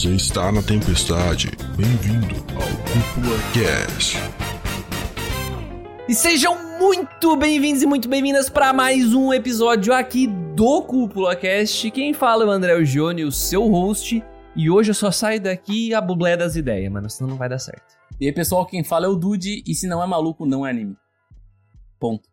Você está na tempestade. Bem-vindo ao Cúpula Cast. E sejam muito bem-vindos e muito bem-vindas para mais um episódio aqui do Cúpula Cast. Quem fala é o André Gione, o seu host. E hoje eu só saio daqui a bublé das ideias, mano, senão não vai dar certo. E aí, pessoal, quem fala é o Dude, e se não é maluco, não é anime. Ponto.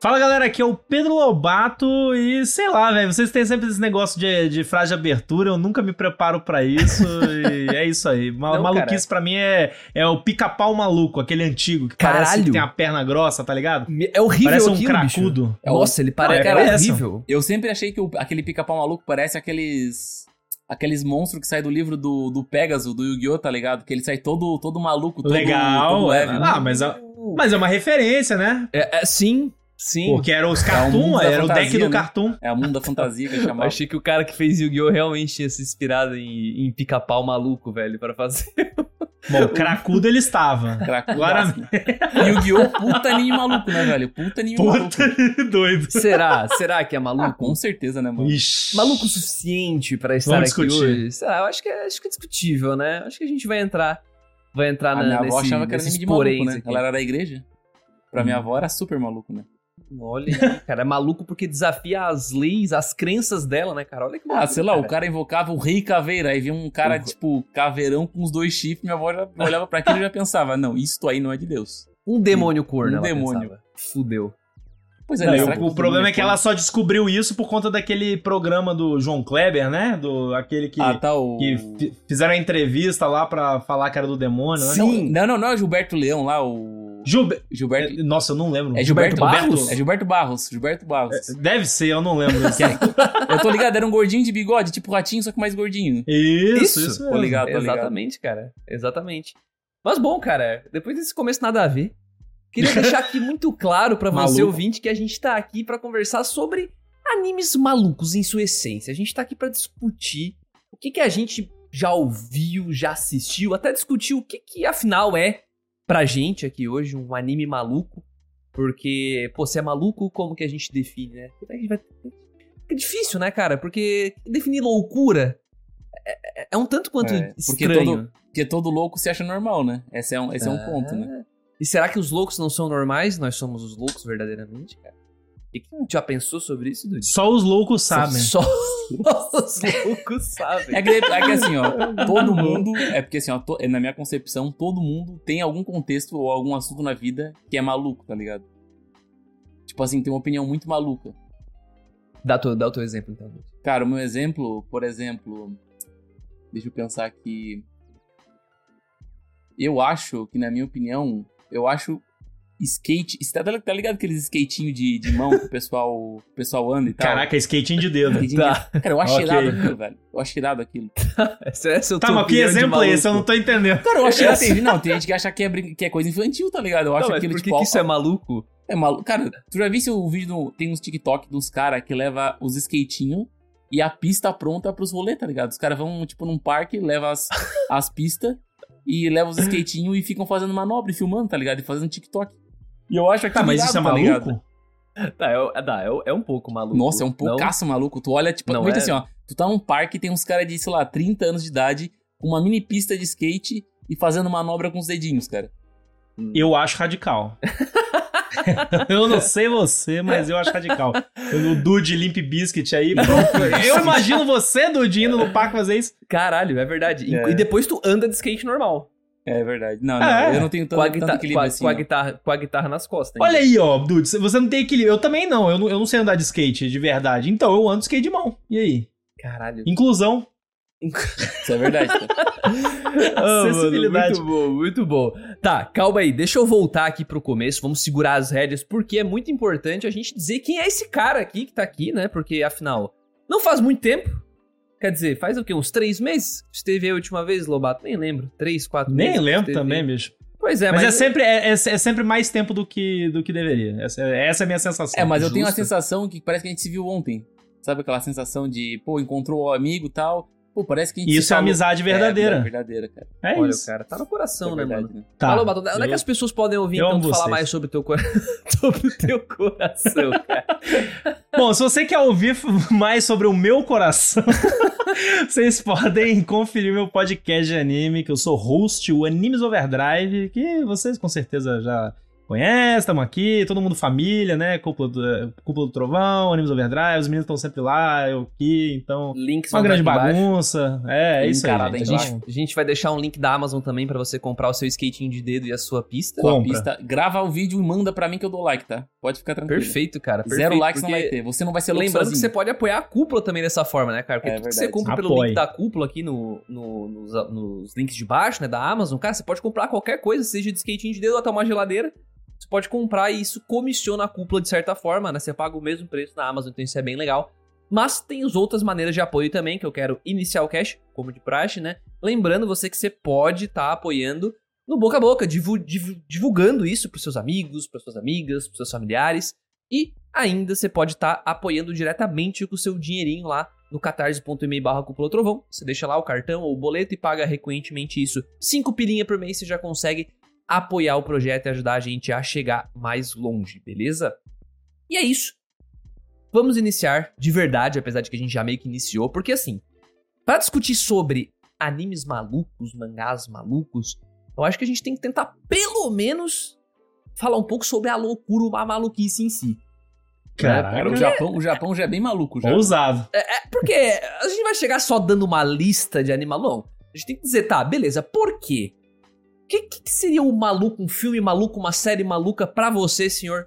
Fala galera, aqui é o Pedro Lobato e sei lá, velho, vocês têm sempre esse negócio de, de frase de abertura, eu nunca me preparo para isso e é isso aí. Ma Não, maluquice pra mim é, é o pica-pau maluco, aquele antigo que Caralho. parece que tem a perna grossa, tá ligado? É horrível Parece um aquilo, cracudo. bicho. É Nossa, ele parece Não, é cara, é horrível. Eu sempre achei que o- aquele pica-pau maluco parece aqueles. Aqueles monstros que saem do livro do, do Pegasus, do Yu-Gi-Oh!, tá ligado? Que ele sai todo, todo maluco, todo, Legal, todo leve. ah, mas é, mas é uma referência, né? É, é, sim, sim. Porque era os É o Cartoon, era o deck do né? Cartoon. É a mundo da fantasia que eu Eu chamava. achei que o cara que fez Yu-Gi-Oh! realmente tinha se inspirado em, em pica-pau maluco, velho, pra fazer. Bom, o cracudo ele estava. Cracudaço, né? Yu-Gi-Oh! Puta anime maluco, né, velho? Puta anime maluco. Puta doido. Será? Será que é Ah, maluco? com certeza, né, mano? Ixi. maluco o suficiente pra estar Vamos aqui discutir. hoje? Sei lá, eu acho que, é, acho que é discutível, né? Acho que a gente vai entrar, vai entrar A na, minha nesse, avó achava que era anime de maluco, né? aqui. Ela era da igreja. Pra minha avó era super maluco, né? Olha aí, cara, é maluco porque desafia as leis, as crenças dela, né, cara? Olha que Ah, maluco, sei lá, o cara invocava o rei caveira, aí vinha um cara, Uhum. tipo, caveirão com os dois chifres, minha avó já olhava pra aquilo e já pensava, não, isto aí não é de Deus. Um demônio corno, Um ela demônio. pensava. Fudeu. Pois é, Não, né? e será o, problema é que ela só descobriu isso por conta daquele programa do João Kleber, né? Do aquele que, Ah, tá, o... que fi- fizeram a entrevista lá pra falar que era do demônio, né? Não, não, não, não é o Gilberto Leão lá, o... Gilbe- Gilberto... Nossa, eu não lembro. É Gilberto, Gilberto Barros? É Gilberto Barros, Gilberto Barros. Deve ser, eu não lembro. Isso, Eu tô ligado, era um gordinho de bigode, tipo ratinho, só que mais gordinho. isso, Isso, isso Tô ligado, tô ligado. Exatamente, cara. Exatamente. Mas bom, cara, depois desse começo nada a ver, queria deixar aqui muito claro pra você, ouvinte, que a gente tá aqui pra conversar sobre animes malucos em sua essência. A gente tá aqui pra discutir o que, que a gente já ouviu, já assistiu, até discutir o que, que afinal é pra gente aqui hoje um anime maluco. Porque, pô, se é maluco, como que a gente define, né? É difícil, né, cara? Porque definir loucura é, é- é um tanto quanto É, porque estranho. todo- Porque todo louco se acha normal, né? Esse é um, esse é um ponto, né? E será que os loucos não são normais? Nós somos os loucos verdadeiramente, cara? E que já pensou sobre isso, Dude? Só os loucos sabem. Só, só os loucos sabem. É que, é que assim, ó, todo mundo. É porque assim, ó, to- na minha concepção, todo mundo tem algum contexto ou algum assunto na vida que é maluco, tá ligado? Tipo assim, tem uma opinião muito maluca. Dá, teu, dá o teu exemplo, então. Cara, o meu exemplo, por exemplo. Deixa eu pensar aqui. Eu acho que, na minha opinião, eu acho skate. Tá, tá ligado aqueles skatinhos de, de mão que o pessoal, o pessoal anda e tal? Caraca, skatinho de dedo. Skatinho Tá. de- Cara, eu acho Ok. irado aquilo, velho. Eu acho irado aquilo. Essa, essa é Tá, mas que exemplo é esse? Eu não tô entendendo. Cara, eu acho irado. Tem, não, tem gente que acha que é, brin- que é coisa infantil, tá ligado? Eu acho Não, mas aquilo, por que, tipo, que ó, isso é maluco? É maluco. Cara, tu já viu o vídeo do, tem uns TikTok dos caras que leva os skatinhos e a pista pronta pros rolês, tá ligado? Os caras vão, tipo, num parque, levam as, as pistas e levam os skatinhos e ficam fazendo manobra e filmando, tá ligado? E fazendo TikTok. E eu acho Tá, aquilo mas isso é tá maluco? Tá, é, tá, é, é um pouco maluco. Nossa, é um Não? poucaço maluco. Tu olha, tipo, Não muito é? assim, ó. Tu tá num parque e tem uns caras de, sei lá, 30 anos de idade com uma mini pista de skate e fazendo manobra com os dedinhos, cara. Eu acho radical. eu não sei você, mas eu acho radical. O Dude Limp Biscuit aí, pronto. Eu imagino você, Dude, indo no parque fazer isso. Caralho, é verdade. É. E depois tu anda de skate normal. É verdade. Não, não, É. eu não tenho tanto, Com a, tanto guitarra, com, equilíbrio a, assim. com, a guitarra, com a guitarra nas costas. ainda. Olha aí, ó, Dude, você não tem equilíbrio. Eu também não, eu não, eu não sei andar de skate de verdade. Então eu ando de skate de mão. E aí? Caralho. Inclusão. Isso é verdade, cara. Ah, mano, Acessibilidade. muito bom, muito bom. Tá, calma aí, deixa eu voltar aqui pro começo, vamos segurar as rédeas, porque é muito importante a gente dizer quem é esse cara aqui que tá aqui, né? Porque, afinal, não faz muito tempo. Quer dizer, faz o quê? Uns três meses? Esteve aí a última vez, Lobato? Nem lembro. Três, quatro meses. Nem lembro também, aí. bicho. Pois é, mas, mas, é, sempre, é, é- é sempre mais tempo do que, do que deveria. Essa, é- essa é a minha sensação. É, mas eu tenho a sensação que parece que a gente se viu ontem. Sabe aquela sensação de, pô, encontrou o amigo e tal. Pô, parece que a gente se Isso é falou. amizade verdadeira. É, verdadeira, cara. É, Olha, isso. cara, tá no coração, Isso né, é verdade, mano? Tá. Bato, onde é que as pessoas podem ouvir, então, tu falar mais sobre o teu, cor... sobre o teu coração, cara? Bom, se você quer ouvir mais sobre o meu coração, Vocês podem conferir meu podcast de anime, que eu sou host, o Animes Overdrive, que vocês com certeza já conhece, estamos aqui, todo mundo família, né? Cúpula do, Cúpula do Trovão, Animes Overdrive, os meninos estão sempre lá, eu aqui, então. Links Uma grande bagunça. É, é isso aí. Gente. A hein, gente, a gente vai deixar um link da Amazon também pra você comprar o seu skatinho de dedo e a sua pista. Compra. pista, grava o vídeo e manda pra mim que eu dou like, tá? Pode ficar tranquilo. Perfeito, cara. Perfeito, Zero likes não vai ter. Você não vai ser Lembrando que você pode apoiar a cúpula também dessa forma, né, cara? Porque É tudo que você compra pelo Apoie. link da cúpula aqui no, no- nos, nos links de baixo, né, da Amazon, cara, você pode comprar qualquer coisa, seja de skatinho de dedo ou até uma geladeira. Você pode comprar e isso comissiona a cúpula de certa forma, né? Você paga o mesmo preço na Amazon, então isso é bem legal. Mas tem as outras maneiras de apoio também, que eu quero iniciar o cash, como de praxe, né? Lembrando você que você pode estar apoiando no boca a boca, divu- divu- divulgando isso pros seus amigos, pras suas amigas, pros seus familiares. E ainda você pode estar apoiando diretamente com o seu dinheirinho lá no catarse.me barra cúpula trovão. Você deixa lá o cartão ou o boleto e paga recorrentemente isso. Cinco pilinha por mês você já consegue apoiar o projeto e ajudar a gente a chegar mais longe, beleza? E é isso. Vamos iniciar de verdade, apesar de que a gente já meio que iniciou, porque assim, para discutir sobre animes malucos, mangás malucos, eu acho que a gente tem que tentar pelo menos falar um pouco sobre a loucura, a maluquice em si. Cara, Caraca. o Japão, o Japão já é bem maluco já. Ousado. Porque a gente vai chegar só dando uma lista de animalão. A gente tem que dizer, tá, beleza, por quê? O que, que seria um maluco, um filme maluco, uma série maluca pra você, senhor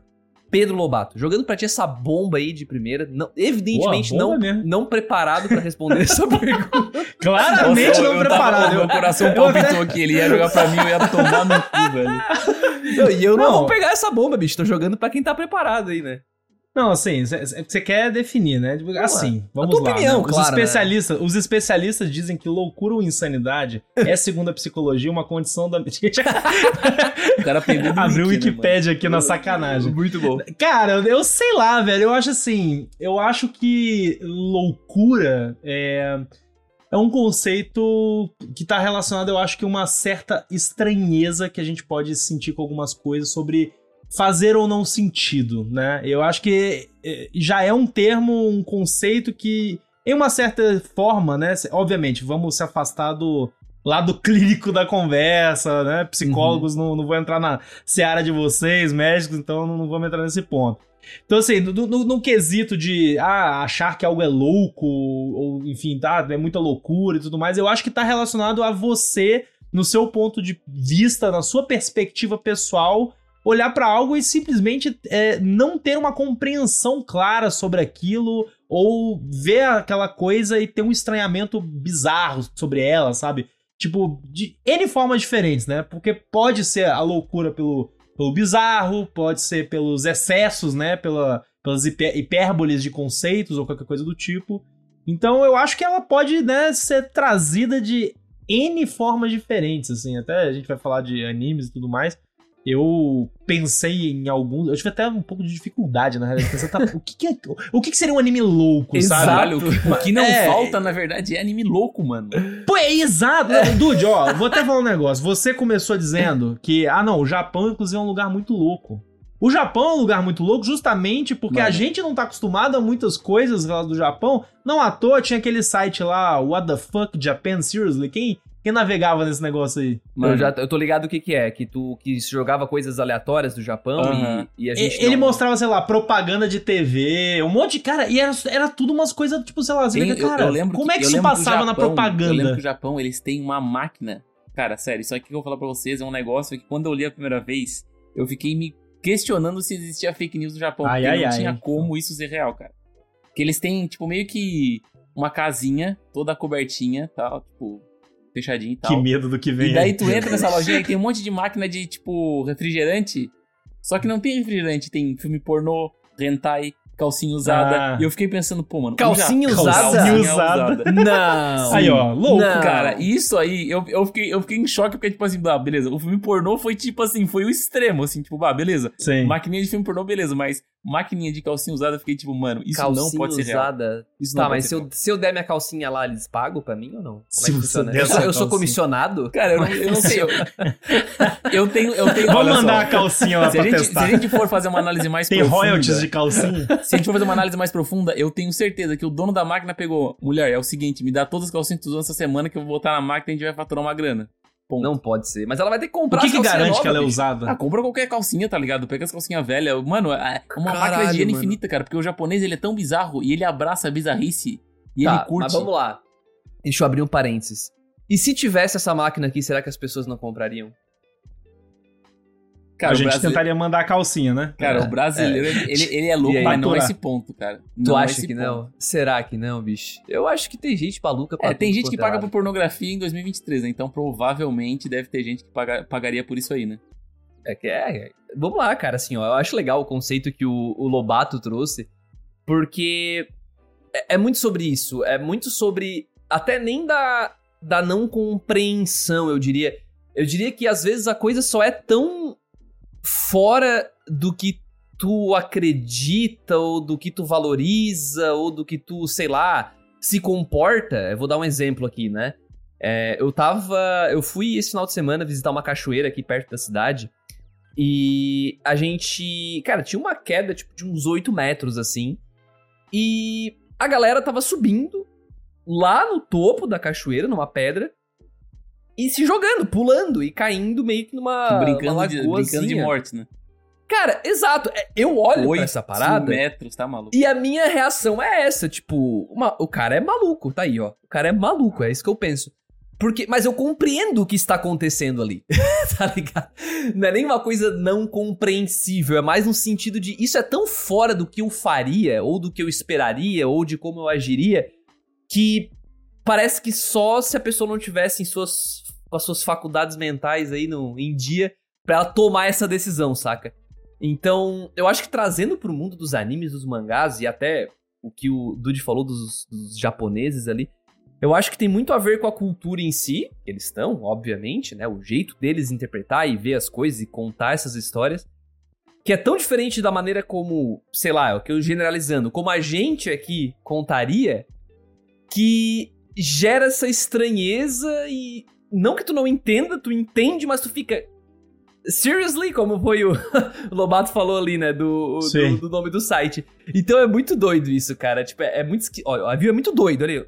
Pedro Lobato? Jogando pra ti essa bomba aí de primeira, não- evidentemente Boa, não, mesmo. não preparado pra responder essa pergunta. Claramente Nossa, não eu tava- preparado. Meu coração eu palpitou aqui. Ele ia jogar pra mim, eu ia tomar no cu, velho. E eu não, Não. vou pegar essa bomba, bicho. Tô jogando pra quem tá preparado aí, né? Não, assim, você quer definir, né? Assim, vamos tua lá. opinião, né? Os claro, né? especialistas, os especialistas dizem que loucura ou insanidade é, segundo a psicologia, uma condição da. O cara do Abriu o Wiki, né, Wikipedia aqui na sacanagem. Muito bom. Cara, eu- sei lá, velho. Eu acho assim. Eu acho que loucura é. É um conceito que tá relacionado, eu acho que uma certa estranheza que a gente pode sentir com algumas coisas sobre fazer ou não sentido, né? Eu acho que eh, já é um termo, um conceito que, em uma certa forma, né? Obviamente, vamos se afastar do lado clínico da conversa, né? Psicólogos, não, não vou entrar na seara de vocês, médicos, então não, não vamos entrar nesse ponto. Então, assim, no, no- no quesito de ah, achar que algo é louco, ou enfim, tá, é muita loucura e tudo mais, eu acho que tá relacionado a você, no seu ponto de vista, na sua perspectiva pessoal, olhar pra algo e simplesmente é, não ter uma compreensão clara sobre aquilo, ou ver aquela coisa e ter um estranhamento bizarro sobre ela, sabe? Tipo, de N formas diferentes, né? Porque pode ser a loucura pelo, pelo bizarro, pode ser pelos excessos, né? Pela, pelas hipérboles de conceitos ou qualquer coisa do tipo. Então eu acho que ela pode, né, ser trazida de N formas diferentes, assim. Até a gente vai falar de animes e tudo mais. Eu pensei em alguns. Eu tive até um pouco de dificuldade, na realidade. Tá, o que, que é, o que, que seria um anime louco, sabe? Caralho, o que, o que não É. falta, na verdade, é anime louco, mano. Pô, é exato. Não, Dude, ó, vou até falar um negócio. Você começou dizendo que, ah, não, o Japão, inclusive, é um lugar muito louco. O Japão é um lugar muito louco justamente porque a Mano. gente não tá acostumado a muitas coisas lá do Japão. Não à toa tinha aquele site lá, What the fuck Japan Seriously? Quem, quem navegava nesse negócio aí? Mano, Eu, já, eu tô ligado o que que é, que tu que jogava coisas aleatórias do Japão Aham. e, e a E- gente Ele não- mostrava, sei lá, propaganda de TV, um monte de cara, e era, era tudo umas coisas, tipo, sei lá, você Tem- fica, cara, como que- é que eu isso lembro passava o na Japão- Eu lembro propaganda? que o Japão, eles têm uma máquina. Cara, sério, isso aqui que eu vou falar pra vocês é um negócio que quando eu li a primeira vez, eu fiquei me questionando se existia fake news no Japão. Ai, porque ai, não ai. tinha como isso ser real, cara. Porque eles têm, tipo, meio que uma casinha toda cobertinha, tal, tipo, fechadinha e tal. Que medo do que vem E daí aí. tu entra nessa lojinha e tem um monte de máquina de, tipo, refrigerante. Só que não tem refrigerante, tem filme pornô, hentai, calcinha usada. Ah. E eu fiquei pensando, pô, mano. Calcinha já- usada? Calcinha usada. usada. Não. Aí, ó, louco. Não. Cara, isso aí, eu, eu, fiquei, eu fiquei em choque porque, tipo assim, ah, beleza, o filme pornô foi tipo assim, foi o extremo, assim, tipo, bah, beleza. Sim. Maquininha de filme pornô, beleza, mas maquininha de calcinha usada, eu fiquei tipo, mano, isso calcinha não pode ser real. usada. Isso não Tá, mas se eu, real. se eu der minha calcinha lá, eles pagam pra mim ou não? Como Se é que você funciona? der Eu eu sou comissionado? Cara, eu não, eu não sei. Eu, eu tenho. Eu tenho Vamos olha só. mandar a calcinha lá Se a, pra gente, se testar. a gente for fazer uma análise mais Tem profunda. royalties de calcinha? Se a gente for fazer uma análise mais profunda, eu tenho certeza que o dono da máquina pegou. Mulher, é o seguinte, me dá todas as calcinhas que tu usou essa semana que eu vou botar na máquina e a gente vai faturar uma grana. Ponto. Não pode ser. Mas ela vai ter que O comprar que, as que calcinhas garante novas, que ela é bicho. usada? Ah, compra qualquer calcinha, tá ligado? Pega as calcinhas velhas. Mano, é uma Caralho, máquina de higiene mano. infinita, cara. Porque o japonês, ele é tão bizarro e ele abraça a bizarrice. E Tá, ele curte. mas vamos lá. Deixa eu abrir um parênteses. E se tivesse essa máquina aqui, será que as pessoas não comprariam? Cara, a gente tentaria mandar a calcinha, né? Cara, É, o brasileiro, ele, ele é louco, aí? mas não é esse ponto, cara. Tu Não é acha esse que ponto. não? Será que não, bicho? Eu acho que tem gente maluca pra É, tem gente que é paga lado. por pornografia em 2023, né? Então provavelmente deve ter gente que paga- pagaria por isso aí, né? É que é. é. Vamos lá, cara, assim, ó. Eu acho legal o conceito que o, o Lobato trouxe, porque é, é muito sobre isso. É muito sobre. Até nem da, da não compreensão, eu diria. Eu diria que às vezes a coisa só é tão fora do que tu acredita, ou do que tu valoriza, ou do que tu, sei lá, se comporta. Eu vou dar um exemplo aqui, né? É, eu tava. Eu fui esse final de semana visitar uma cachoeira aqui perto da cidade. E a gente. Cara, tinha uma queda tipo, de uns 8 metros assim. E a galera tava subindo lá no topo da cachoeira, numa pedra. E se jogando, pulando e caindo meio que numa, brincando, uma de, brincando de morte, né? Cara, exato. É, Eu olho pra Oito essa parada. metros, tá maluco? E a minha reação é essa, tipo, uma- o cara é maluco, tá aí, ó. O cara é maluco, é isso que eu penso. Porque, mas eu compreendo o que está acontecendo ali, tá ligado? Não é nem uma coisa não compreensível, é mais no sentido de isso é tão fora do que eu faria, ou do que eu esperaria, ou de como eu agiria, que parece que só se a pessoa não tivesse em suas, com as suas faculdades mentais aí no, em dia pra ela tomar essa decisão, saca? Então, eu acho que trazendo pro mundo dos animes, dos mangás e até o que o Dude falou dos, dos japoneses ali, eu acho que tem muito a ver com a cultura em si, eles estão, obviamente, né? O jeito deles interpretar e ver as coisas e contar essas histórias, que é tão diferente da maneira como, sei lá, é o que eu generalizando, como a gente aqui contaria, que gera essa estranheza e não que tu não entenda, tu entende, mas tu fica Seriously, como foi o o Lobato falou ali, né? Do, do, do nome do site. Então é muito doido isso, cara. Tipo, é, é muito. esqui- Olha, o avião é muito doido, olha aí.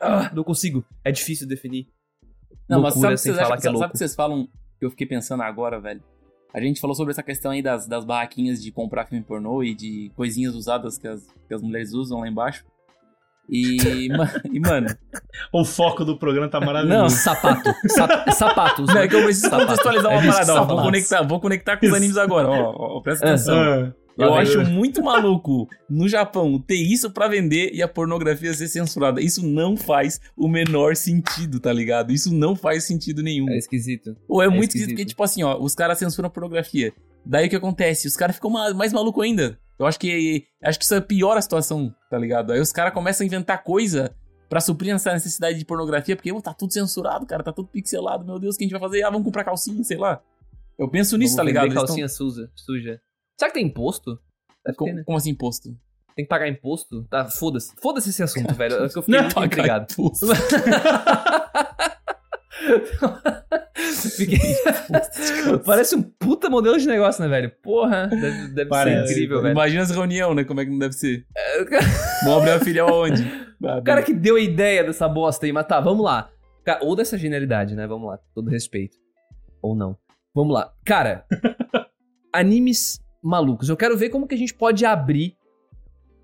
Ah, não consigo. É difícil definir. Não, mas sabe o que vocês acham? que é sabe o louco. que vocês falam que eu fiquei pensando agora, velho? A gente falou sobre essa questão aí das, das barraquinhas de comprar filme pornô e de coisinhas usadas que as, que as mulheres usam lá embaixo. E, e mano, O foco do programa tá Não, maravilhoso. Sapato. Sap- sapatos. não, né? é que eu preciso Sapato. contextualizar uma É parada. ó. Vou conectar, vou conectar com os animes agora, ó, ó, presta Ah. atenção. Ah, Eu acho muito maluco no Japão ter isso pra vender e a pornografia ser censurada. Isso não faz o menor sentido, tá ligado? Isso não faz sentido nenhum. É esquisito. Ou é, é muito esquisito. esquisito porque, tipo assim, ó, os caras censuram a pornografia. Daí o que acontece? Os caras ficam ma- mais maluco ainda. Eu acho que acho que isso piora a situação, tá ligado? Aí os caras começam a inventar coisa pra suprir essa necessidade de pornografia, porque ô, tá tudo censurado, cara, tá tudo pixelado, meu Deus, o que a gente vai fazer? Ah, vamos comprar calcinha, sei lá. Eu penso nisso, Vamos tá ligado? Calcinha suja, suja. Será que tem imposto? Tão- ter, como, né? como assim imposto? Tem que pagar imposto? Tá, foda-se. Foda-se esse assunto, velho. É que eu fiquei Não, muito pagar intrigado. Fiquei... Parece um puta modelo de negócio, né, velho? Porra, deve, deve ser incrível, velho. Imagina essa reunião, né? Como é que não deve ser? Vamos abrir a filial aonde? O cara que deu a ideia dessa bosta aí, mas tá, vamos lá. Ou dessa genialidade, né? Vamos lá, com todo respeito. Ou não. Vamos lá. Cara, animes malucos. Eu quero ver como que a gente pode abrir,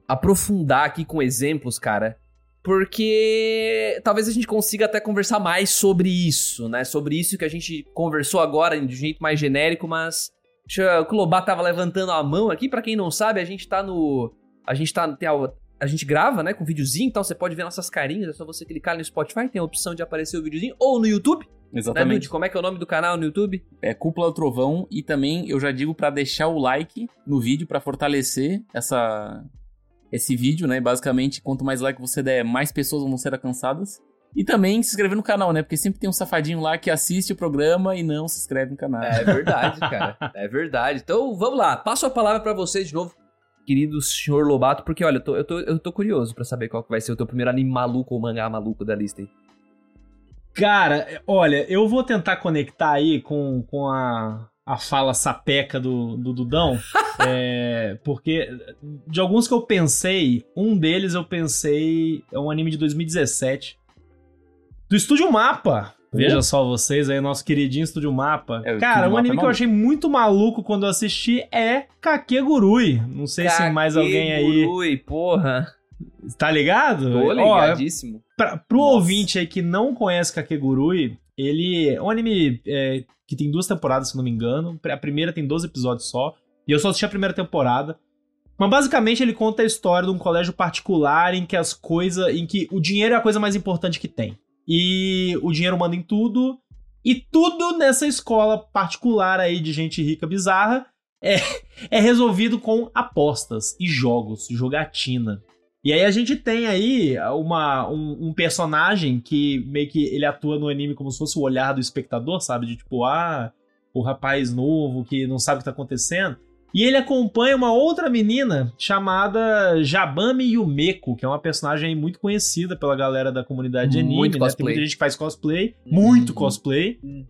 aprofundar aqui com exemplos, cara. Porque talvez a gente consiga até conversar mais sobre isso, né? Sobre isso que a gente conversou agora de um jeito mais genérico, mas. Deixa eu- o Clobá tava levantando a mão aqui. Pra quem não sabe, a gente tá no. A gente tá. Tem a, a gente grava, né, com videozinho, então você pode ver nossas carinhas, é só você clicar no Spotify, tem a opção de aparecer o videozinho, ou no YouTube, né, Exatamente. Dude? Como é que é o nome do canal no YouTube? É Cúpula do Trovão e também eu já digo pra deixar o like no vídeo pra fortalecer essa esse vídeo, né? Basicamente, quanto mais like você der, mais pessoas vão ser alcançadas. E também se inscrever no canal, né? Porque sempre tem um safadinho lá que assiste o programa e não se inscreve no canal. É verdade, cara. É verdade. Então, vamos lá. Passo a palavra pra vocês de novo. querido senhor Lobato, porque olha, eu tô, eu tô, eu tô curioso pra saber qual que vai ser o teu primeiro anime maluco ou mangá maluco da lista aí. Cara, olha, eu vou tentar conectar aí com, com a, a fala sapeca do, do Dudão. é, porque de alguns que eu pensei, um deles eu pensei é um anime de 2017. Do Estúdio Mapa. Veja só vocês aí, nosso queridinho Estúdio Mapa. É, Cara, um Mapa anime é que eu achei muito maluco quando eu assisti é Kakegurui. Não sei se mais alguém aí Ui, porra. tá ligado? Tô Ó, ligadíssimo. Pra, pro Nossa. ouvinte aí que não conhece Kakegurui, ele é um anime é, que tem duas temporadas, se não me engano. A primeira tem 12 episódios só. E eu só assisti a primeira temporada. Mas basicamente ele conta a história de um colégio particular em que as coisas. em que o dinheiro é a coisa mais importante que tem. E o dinheiro manda em tudo. E tudo nessa escola particular aí de gente rica bizarra é, é resolvido com apostas e jogos, jogatina. E aí a gente tem aí uma, um, um personagem que meio que ele atua no anime como se fosse o olhar do espectador, sabe? De tipo, ah, o rapaz novo que não sabe o que tá acontecendo. E ele acompanha uma outra menina chamada Jabami Yumeko, que é uma personagem muito conhecida pela galera da comunidade de anime, Muito né? cosplay. Tem muita gente que faz cosplay, muito Uhum. cosplay. Uhum.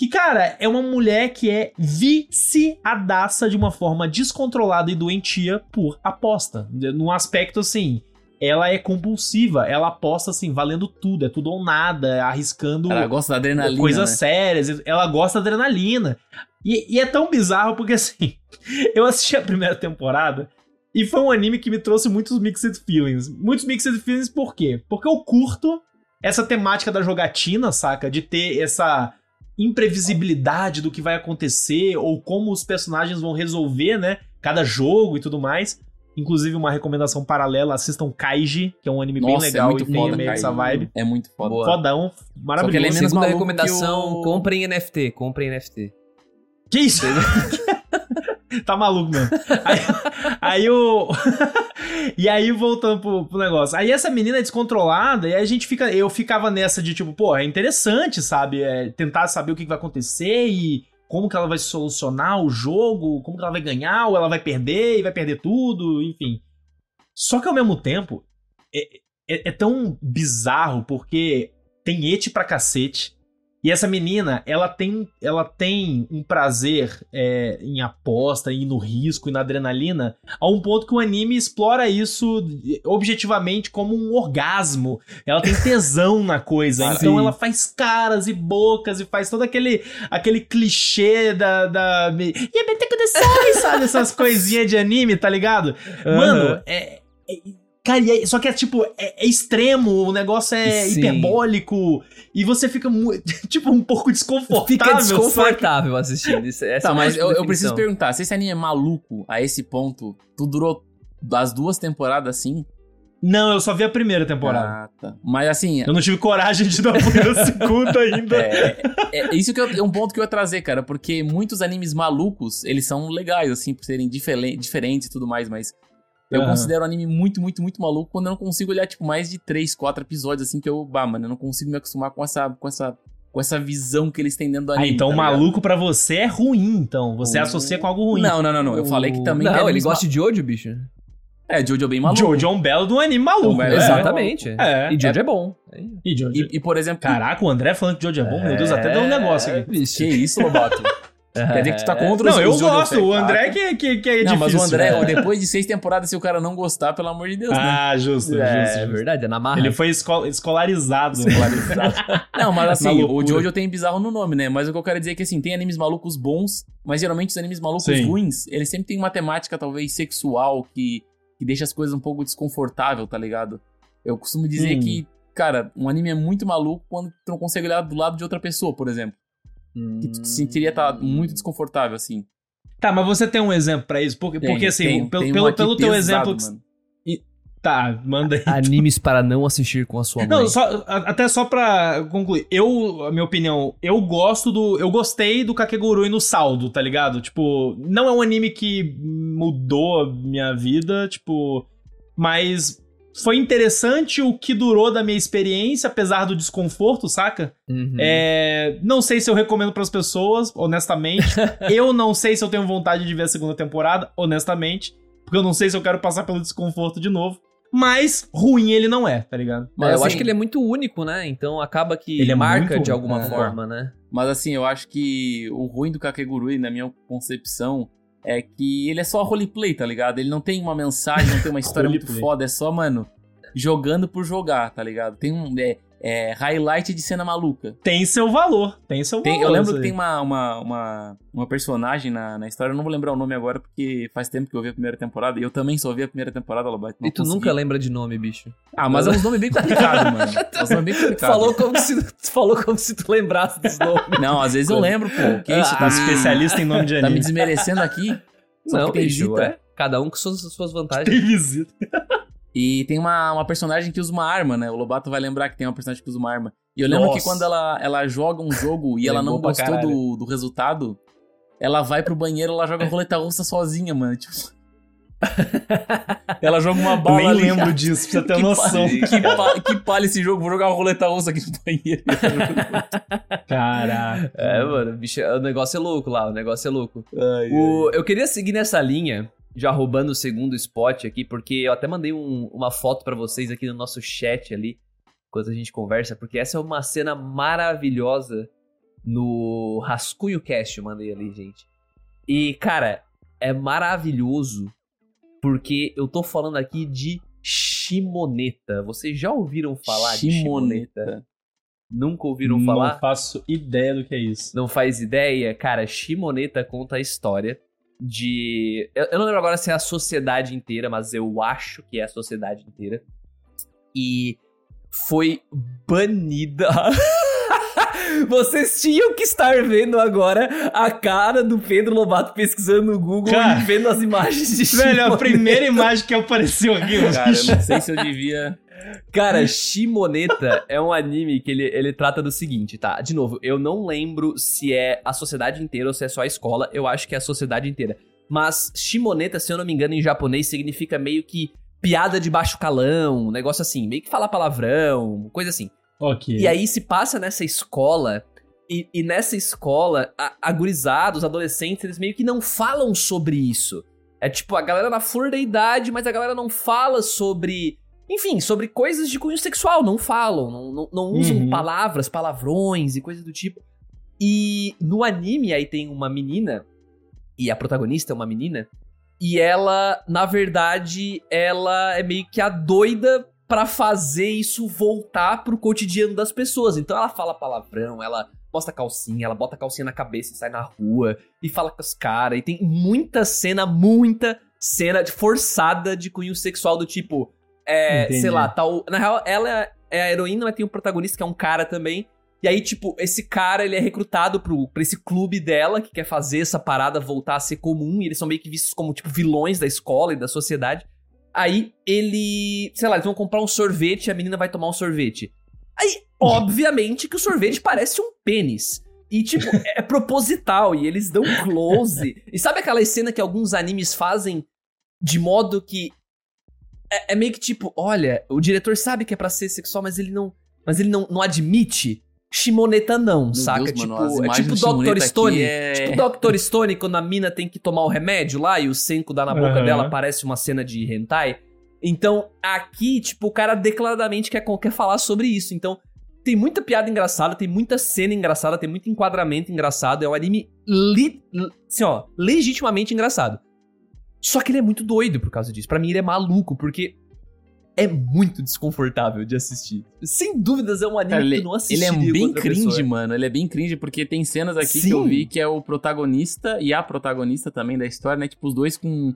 Que, cara, é uma mulher que é viciadaça de uma forma descontrolada e doentia por aposta. Num aspecto assim, ela é compulsiva, ela aposta assim, valendo tudo, é tudo ou nada, arriscando Ela gosta da adrenalina. coisas né? sérias, ela gosta da adrenalina. E, e é tão bizarro porque assim, eu assisti a primeira temporada e foi um anime que me trouxe muitos mixed feelings. Muitos mixed feelings por quê? Porque eu curto essa temática da jogatina, saca? De ter essa imprevisibilidade do que vai acontecer ou como os personagens vão resolver, né? Cada jogo e tudo mais. Inclusive, uma recomendação paralela, assistam Kaiji, que é um anime bem Nossa, legal é muito e tem foda, meio cara. essa vibe. É muito foda. Boa. Fodão, maravilhoso. ele é menos maluco recomendação, que o- comprem NFT, comprem NFT. Que isso? tá maluco mesmo. Aí, aí o. e aí, voltando pro, pro negócio. Aí essa menina é descontrolada, e a gente fica. Eu ficava nessa de tipo, pô, é interessante, sabe? É, tentar saber o que que vai acontecer e como que ela vai solucionar o jogo, como que ela vai ganhar, ou ela vai perder e vai perder tudo, enfim. Só que ao mesmo tempo, é, é- é tão bizarro porque tem ete pra cacete. E essa menina, ela tem, ela tem um prazer é, em aposta, e no risco e na adrenalina, a um ponto que o anime explora isso objetivamente como um orgasmo. Ela tem tesão na coisa. Sim. Então ela faz caras e bocas e faz todo aquele, aquele clichê da. da sabe? Essas coisinhas de anime, tá ligado? Mano, é. é- Cara, e é- só que é tipo, é, é extremo, o negócio é Sim. hiperbólico e você fica tipo um pouco desconfortável. Fica desconfortável assistindo. Isso, essa Tá, é mas eu, eu preciso perguntar, se esse anime é maluco a esse ponto, tu durou das duas temporadas assim? Não, eu só vi a primeira temporada. Ah, tá. Mas assim, Eu não tive coragem de dar na segunda ainda. é, é- isso que eu- é um ponto que eu ia trazer, cara, porque muitos animes malucos, eles são legais, assim, por serem diferen- diferentes e tudo mais, mas eu Aham. considero o anime muito, muito, muito maluco quando eu não consigo olhar, tipo, mais de três, quatro episódios, assim, que eu, bah, mano, eu não consigo me acostumar com essa, com essa, com essa visão que eles têm dentro do Ah, anime. então tá maluco pra você é ruim, então. Você O- associa com algo ruim. Não, não, não, não. Eu falei que também. Não, ele gosta de Jojo, bicho. É, Jojo é bem maluco. Jojo é um belo de um anime maluco. Então? É, Exatamente. É. E Jojo é, bom. E Jojo. E, e, por exemplo. Caraca, o André falando que Jojo é bom, meu Deus, até deu um negócio aqui. bicho. Que isso, Lobato? Quer dizer que tu tá contra os Não, eu os gosto. O. André que, que, que é Não, difícil. mas o André, né? depois de seis temporadas, se o cara não gostar, pelo amor de Deus, né? Ah, justo, justo, É, justo. verdade, é na marra. Ele foi esco- escolarizado. Não, mas assim, o. Jojo tem bizarro no nome, né? Mas o que eu quero dizer é que, assim, tem animes malucos bons, mas geralmente os animes malucos Sim. ruins, eles sempre têm uma temática, talvez, sexual, que, que deixa as coisas um pouco desconfortável, tá ligado? Eu costumo dizer Hum. que, cara, um anime é muito maluco quando tu não consegue olhar do lado de outra pessoa, por exemplo. Que tu te sentiria tá muito desconfortável, assim. Tá, mas você tem um exemplo pra isso? Porque, Tem, porque assim, tem, pelo, tem um pelo, pelo teu pesado, exemplo. mano. Tá, manda aí. Animes para não assistir com a sua mãe. Não, só, até só pra concluir. Eu, a minha opinião, eu gosto do. Eu gostei do Kakegurui no saldo, tá ligado? Tipo, não é um anime que mudou a minha vida, tipo. Mas foi interessante o que durou da minha experiência, apesar do desconforto, saca? Uhum. É, não sei se eu recomendo pras pessoas, honestamente. eu não sei se eu tenho vontade de ver a segunda temporada, honestamente. porque eu não sei se eu quero passar pelo desconforto de novo. Mas ruim ele não é, tá ligado? Mas eu assim, acho que ele é muito único, né? Então acaba que Ele é marca muito- de alguma é. forma, né? Mas assim, eu acho que o ruim do Kakegurui, na minha concepção, é que ele é só roleplay, tá ligado? Ele não tem uma mensagem, não tem uma história muito foda, é só, mano, jogando por jogar, tá ligado? Tem um. É, é highlight de cena maluca. Tem seu valor, tem seu Tem- valor. eu lembro que tem uma, uma, uma, uma personagem na, na história, eu não vou lembrar o nome agora, porque faz tempo que eu vi a primeira temporada, e eu também só vi a primeira temporada, Lobato. e tu consegui. nunca lembra de nome, bicho. Ah, mas é uns nomes bem complicados, mano. É uns nomes bem Tu complicados. falou como se tu falou como se tu lembrasse dos nomes. Não, às vezes eu lembro, pô. Que isso? Ah, Tá, Especialista em nome de tá me anime. desmerecendo aqui? Só Não, que tem bicho, visita. é. Cada um com suas, suas vantagens. Tem visita. E tem uma, uma personagem que usa uma arma, né? O Lobato vai lembrar que tem uma personagem que usa uma arma. E eu lembro Nossa. que quando ela, ela joga um jogo e ela não gostou do, do resultado, ela vai pro banheiro ela joga roleta russa sozinha, mano. Tipo. ela joga uma bala Nem ali. lembro disso, pra você ter Que noção. Que, pa- que palha esse jogo, vou jogar uma roleta russa aqui no banheiro. Caraca. É, mano, bicho, o negócio é louco lá, o negócio é louco. Ai, O- eu queria seguir nessa linha, já roubando o segundo spot aqui, porque eu até mandei um- uma foto pra vocês aqui no nosso chat ali, enquanto a gente conversa, porque essa é uma cena maravilhosa no Rascunho Cast, eu mandei ali, gente. E, cara, é maravilhoso porque eu tô falando aqui de Shimoneta. Vocês já ouviram falar de Shimoneta? Shimoneta. Nunca ouviram Não falar? faço ideia do que é isso. não faz ideia, cara, Shimoneta conta a história de. Eu, eu não lembro agora se é a sociedade inteira, mas eu acho que é a sociedade inteira. E foi banida. Vocês tinham que estar vendo agora a cara do Pedro Lobato pesquisando no Google Cara, e vendo as imagens de Velho, a primeira imagem que apareceu aqui, Cara, eu não sei se eu devia. Cara, Shimoneta é um anime que ele, ele trata do seguinte, tá? De novo, eu não lembro se é a sociedade inteira ou se é só a escola. Eu acho que é a sociedade inteira. Mas Shimoneta, se eu não me engano, em japonês significa meio que piada de baixo calão, um negócio assim, meio que falar palavrão, coisa assim. Ok. E aí se passa nessa escola, e, e nessa escola, a, a gurizada, os adolescentes, eles meio que não falam sobre isso. É tipo, a galera na flor da idade, mas a galera não fala sobre. Enfim, sobre coisas de cunho sexual, não falam, não, não, não usam Uhum. palavras, palavrões e coisas do tipo. E no anime aí tem uma menina, e a protagonista é uma menina, e ela, na verdade, ela é meio que a doida pra fazer isso voltar pro cotidiano das pessoas. Então ela fala palavrão, ela mostra calcinha, ela bota a calcinha na cabeça e sai na rua e fala com os caras. E tem muita cena, muita cena de forçada de cunho sexual do tipo, é, Entendi. sei lá, tal. Na real, ela é a heroína, mas tem um protagonista que é um cara também. E aí, tipo, esse cara, ele é recrutado pro, pra esse clube dela, que quer fazer essa parada voltar a ser comum, e eles são meio que vistos como, tipo, vilões da escola e da sociedade. Aí, ele... Sei lá, eles vão comprar um sorvete e a menina vai tomar um sorvete. Aí, obviamente, que o sorvete parece um pênis. E, tipo, é proposital, e eles dão close. E sabe aquela cena que alguns animes fazem de modo que... É, é meio que tipo, olha, o diretor sabe que é pra ser sexual, mas ele não... Mas ele não, não admite... Shimoneta não, Meu saca? Deus, tipo, mano, é tipo do Dr. Stone. é- Tipo Dr. Stone, quando a mina tem que tomar o remédio lá e o senko dá na boca Aham. dela, parece uma cena de hentai. Então, aqui, tipo, o cara declaradamente quer, quer falar sobre isso. Então, tem muita piada engraçada, tem muita cena engraçada, tem muito enquadramento engraçado. É um anime, li, li- assim, ó, legitimamente engraçado. Só que ele é muito doido por causa disso. Pra mim, ele é maluco, porque é muito desconfortável de assistir. Sem dúvidas, é um anime que ele, tu não ele assistiria é bem cringe, pessoa. mano. Ele é bem cringe porque tem cenas aqui que Sim. eu vi que é o protagonista e a protagonista também da história, né? Tipo, os dois com,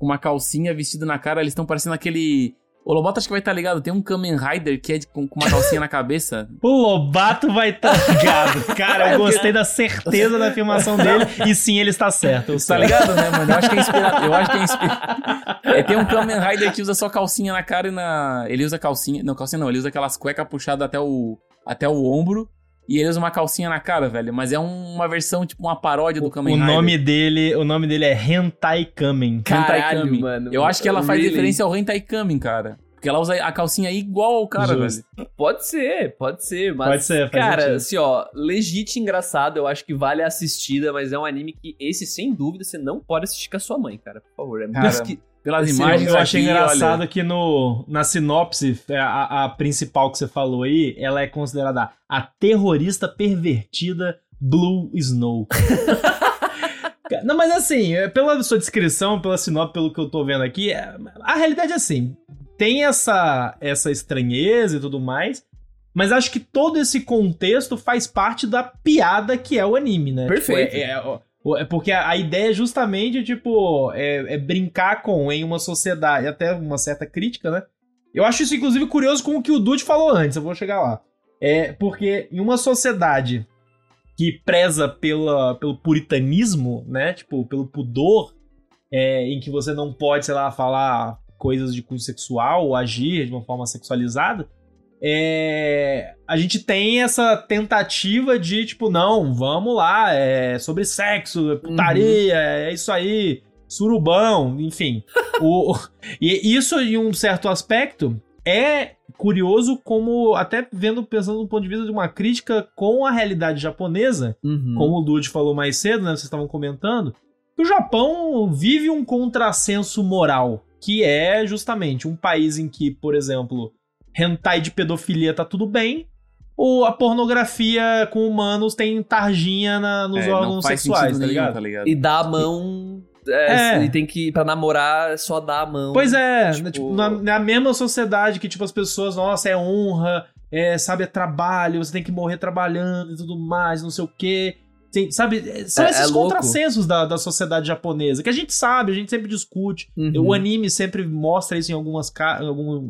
uma calcinha vestido na cara, eles estão parecendo aquele. O Lobato acho que vai estar ligado. Tem um Kamen Rider que é de- com, com uma calcinha na cabeça. O Lobato vai estar ligado. Cara, eu gostei da certeza da afirmação dele. E sim, ele está certo. Eu Tá ligado, né, mano? Eu acho que é inspirado. Eu acho que é inspirado. É, tem um Kamen Rider que usa só calcinha na cara e na. Ele usa calcinha. Não, calcinha não, ele usa aquelas cuecas puxadas até o, até o ombro. E ele usa uma calcinha na cara, velho. Mas é um- uma versão, tipo, uma paródia do Kamen O Rider. nome dele, o nome dele é Hentai Kamen. Hentai Caralho, Kamen. mano. Eu acho que ela faz Really? referência ao Hentai Kamen, cara. Porque ela usa a calcinha igual ao cara, Justo. velho. Pode ser, pode ser, mas. Pode ser, Cara, sentido. assim, ó, legit engraçado, eu acho que vale a assistida, mas é um anime que esse, sem dúvida, você não pode assistir com a sua mãe, cara. Por favor. É pesqui- Pelas imagens Eu achei aqui, engraçado olha, que no, na sinopse, é, a, a principal que você falou aí, ela é considerada a terrorista pervertida Blue Snow. Não, mas assim, é, pela sua descrição, pela sinopse, pelo que eu tô vendo aqui, é- a realidade é assim, tem essa, essa estranheza e tudo mais, mas acho que todo esse contexto faz parte da piada que é o anime, né? Perfeito. Tipo, é- é- é porque a, ideia é justamente, tipo, é, é brincar com em uma sociedade, até uma certa crítica, né? Eu acho isso, inclusive, curioso com o que o Dude falou antes, eu vou chegar lá. É porque em uma sociedade que preza pela, pelo puritanismo, né? Tipo, pelo pudor, é, em que você não pode, sei lá, falar coisas de cunho sexual ou agir de uma forma sexualizada, é, a gente tem essa tentativa de, tipo, não, vamos lá, é sobre sexo, é putaria, é isso aí, surubão, enfim. o, o- e isso, em um certo aspecto, é curioso como, até vendo, pensando do ponto de vista de uma crítica com a realidade japonesa, Uhum. como o Dude falou mais cedo, né? Vocês estavam comentando, que o Japão vive um contrassenso moral, que é justamente um país em que, por exemplo, hentai de pedofilia tá tudo bem, ou a pornografia com humanos tem tarjinha na- nos é, não órgãos faz sexuais, tá nenhum, ligado? tá ligado? E dar a mão. É, É. E tem que. Pra namorar, só dar a mão. Pois é, Tipo- né, tipo, na, na mesma sociedade que, tipo, as pessoas, nossa, é honra, é, sabe, é trabalho, você tem que morrer trabalhando e tudo mais, não sei o quê. Tem- sabe, é, são É- é esses louco. contrassensos da, da sociedade japonesa, que a gente sabe, a gente sempre discute. Uhum. O anime sempre mostra isso em algumas,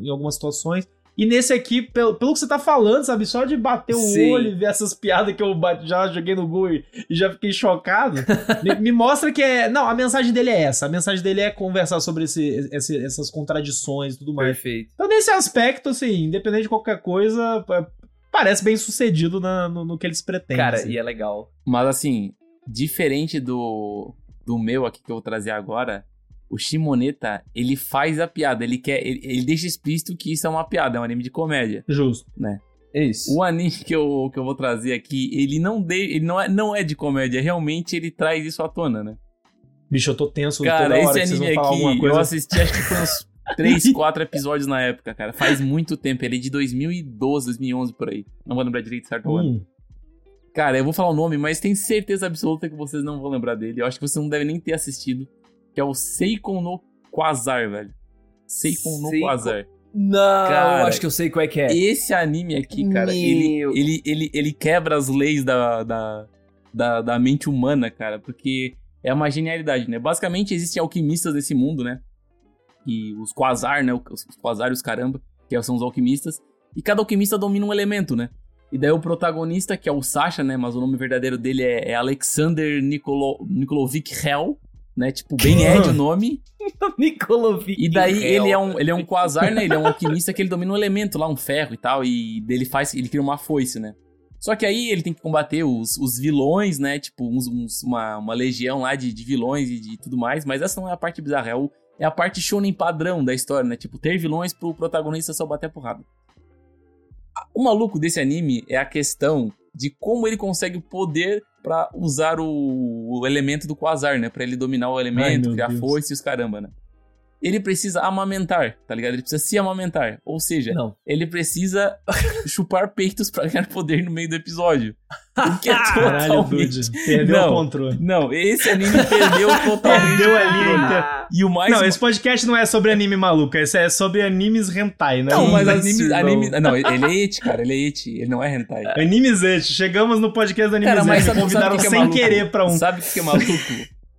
em algumas situações. E nesse aqui, pelo, pelo que você tá falando, sabe? Só de bater o Sim. olho e ver essas piadas que eu já joguei no Google e e já fiquei chocado, me, me mostra que é. Não, a mensagem dele é essa. A mensagem dele é conversar sobre esse, esse- essas contradições e tudo mais. Perfeito. Então, nesse aspecto, assim, independente de qualquer coisa, é, parece bem sucedido na- no, no que eles pretendem. Cara, assim. e é legal. Mas assim, diferente do, do meu aqui que eu vou trazer agora, o Shimoneta, ele faz a piada, ele quer, ele, ele deixa explícito que isso é uma piada, é um anime de comédia. Justo. É isso. O anime que eu, que eu vou trazer aqui, ele não de, ele não é, não é de comédia, realmente ele traz isso à tona, né? Bicho, eu tô tenso Cara, esse que vocês anime aqui, eu assisti acho que foi uns 3, 4 episódios na época, cara. Faz muito tempo, ele é de 2012, 2011 por aí. Não vou lembrar direito certo o ano. Hum, Cara, eu vou falar o nome, mas tenho certeza absoluta que vocês não vão lembrar dele. Eu acho que você não deve nem ter assistido. Que é o Seikon no Quasar, velho. Seikon no Seikon- Quasar. Não, Cara, eu acho que eu sei qual é que é. Esse anime aqui, cara, ele, ele, ele, ele quebra as leis da, da, da, da mente humana, cara, porque é uma genialidade, né? Basicamente, existem alquimistas nesse mundo, né? E os Quasar, né? Os Quasar e os caramba, que são os alquimistas. E cada alquimista domina um elemento, né? E daí o protagonista, que é o Sasha, né? Mas o nome verdadeiro dele é, é Alexander Nikolo, Nikolovic Hell, né? Tipo, bem Ed o nome. Nikolovic. E daí ele é um, ele é um quasar, né? Ele é um alquimista que ele domina um elemento lá, um ferro e tal, e dele faz, ele cria uma foice, né? Só que aí ele tem que combater os, os vilões, né? Tipo, uns, uns- uma, uma legião lá de, de vilões e de tudo mais, mas essa não é a parte bizarra, é, o- é a parte shonen padrão da história, né? Tipo, ter vilões pro protagonista só bater a porrada. O maluco desse anime é a questão de como ele consegue o poder pra usar o, o elemento do quasar, né? Pra ele dominar o elemento, meu criar Deus. foice e os caramba, né? Ele precisa amamentar, tá ligado? Ele precisa se amamentar. Ou seja, Não. ele precisa chupar peitos pra ganhar poder no meio do episódio. O que é Caralho, totalmente... Dude. Perdeu Não. o controle. Não, esse anime perdeu totalmente. Perdeu o a linha. E o mais... Não, esse podcast não é sobre anime maluco, esse é sobre animes hentai, né? Não, mas Isso, anime, anime... Não, ele é eti, cara. Ele é eti. Ele não é hentai. Animes Eti. Chegamos no podcast do Animes Cara, mas Eti. Convidaram o que é sem maluco? querer pra um. Sabe o que é maluco?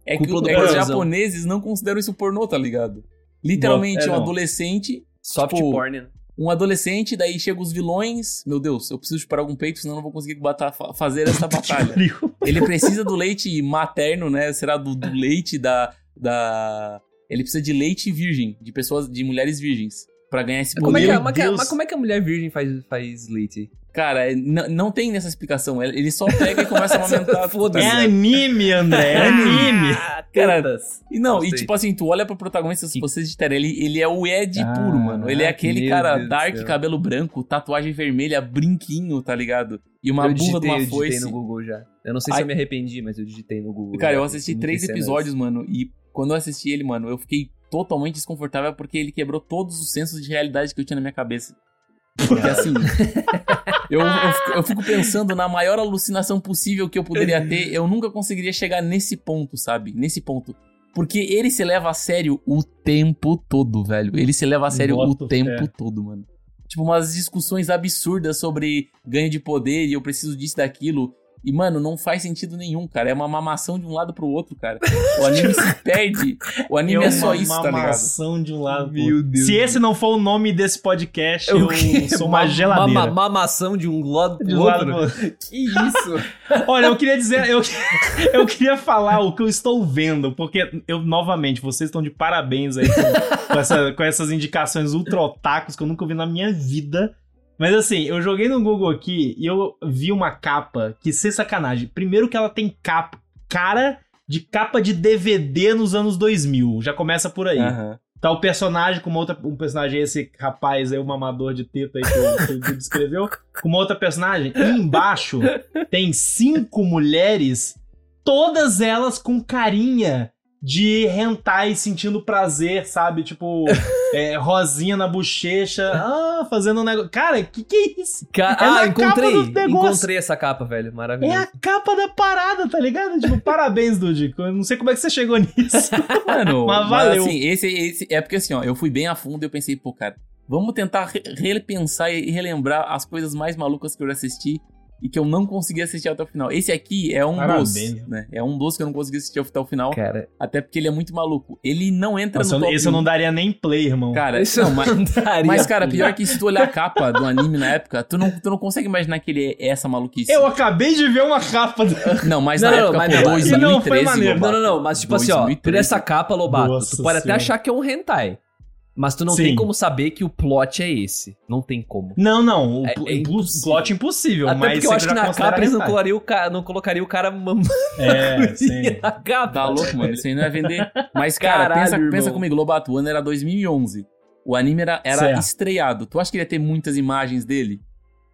É que, é que os japoneses não consideram isso pornô, tá ligado? Literalmente, É, um não. adolescente Soft tipo, porn. né? um adolescente, daí chegam os vilões. Meu Deus, eu preciso chupar algum peito, senão eu não vou conseguir batar- fa- fazer essa batalha. Ele precisa do leite materno, né? Será do, do leite da, da. Ele precisa de leite virgem, de pessoas, de mulheres virgens, pra ganhar esse Mas como, é que, poder. a- mas, Deus. mas como é que a mulher virgem faz, faz leite? Cara, é- não tem nessa explicação. Ele só pega e começa a amamentar. Foda-se. É anime, André. É anime. Ah, Cara. E não, e Gostei. tipo assim, tu olha pro protagonista, se vocês digitarem, ele, ele é o Ed Ah, puro, mano. Ele é aquele cara Deus dark, cabelo branco, tatuagem vermelha, brinquinho, tá ligado? E uma eu burra de uma eu digitei foice. no Google já. Eu não sei se Ai. eu me arrependi, mas eu digitei no Google. Cara, já. eu assisti três episódios, mano, e quando eu assisti ele, mano, eu fiquei totalmente desconfortável porque ele quebrou todos os sensos de realidade que eu tinha na minha cabeça. Porque assim, eu, eu, fico- eu fico pensando na maior alucinação possível que eu poderia ter, eu nunca conseguiria chegar nesse ponto, sabe? Nesse ponto. Porque ele se leva a sério o tempo todo, velho. Ele se leva a sério Boto o tempo todo, mano. Tipo, umas discussões absurdas sobre ganho de poder e eu preciso disso e daquilo. E, mano, não faz sentido nenhum, cara. É uma mamação de um lado pro outro, cara. O anime se perde. O anime é, só uma isso, tá ligado? mamação de um lado pro Meu outro. Deus. Se esse não for o nome desse podcast, eu quê? sou uma Ma- geladeira. ma- mamação de um lado pro lado outro. outro. Que isso? Olha, eu queria dizer, eu, eu queria falar o que eu estou vendo, porque eu, novamente, vocês estão de parabéns aí com, com essa- com essas indicações ultra otakus que eu nunca vi na minha vida. Mas assim, eu joguei no Google aqui e eu vi uma capa que, sem sacanagem, primeiro que ela tem capa, cara de capa de DVD nos anos 2000, já começa por aí. Aham. Tá o personagem com uma outra. Um personagem, esse rapaz aí, o mamador de teta aí que o, que o Dudu descreveu, com uma outra personagem. E embaixo tem cinco mulheres, todas elas com carinha de hentai sentindo prazer, sabe? Tipo, é, rosinha na bochecha, ah, fazendo um negócio. Cara, que que é isso? Ca- É ah, encontrei. Encontrei essa capa, velho. É Maravilhoso. a capa da parada, tá ligado? Tipo, parabéns, Dudy. Eu não sei como é que você chegou nisso. Mano, Mas mas, valeu. assim, esse, esse. É porque assim, ó, eu fui bem a fundo e eu pensei, pô, cara, vamos tentar re- repensar e relembrar as coisas mais malucas que eu já assisti e que eu não consegui assistir até o final. Esse aqui é um Parabéns. dos, né? É um dos que eu não consegui assistir até o final, Cara, até porque ele é muito maluco. Ele não entra Nossa, no top esse eu 1. não daria nem play, irmão. Cara, isso não, mas, não daria mas, cara, pior que se tu olhar a capa do anime na época, tu não, tu não consegue imaginar que ele é essa maluquice. Eu acabei de ver uma capa. do- Não, mas Não, na não, época, mas pô, não, 2013, não foi maneiro. Não, Lobato. não, não, mas tipo assim, ó, por 2013. essa capa, Lobato, Nossa tu pode até Senhora. achar que é um hentai. Mas tu não Sim. tem como saber que o plot é esse. Não tem como. Não, não. O É- é impossível. plot impossível, Até mas porque eu acho que na capa eles não colocariam o cara, não colocaria o cara mamando É, sim. na capa. Tá louco, mano. Isso aí não é vender. Mas, cara, Caralho, pensa, pensa comigo, Lobato, o ano era 2011. O anime era, era estreado. Tu acha que ia ter muitas imagens dele?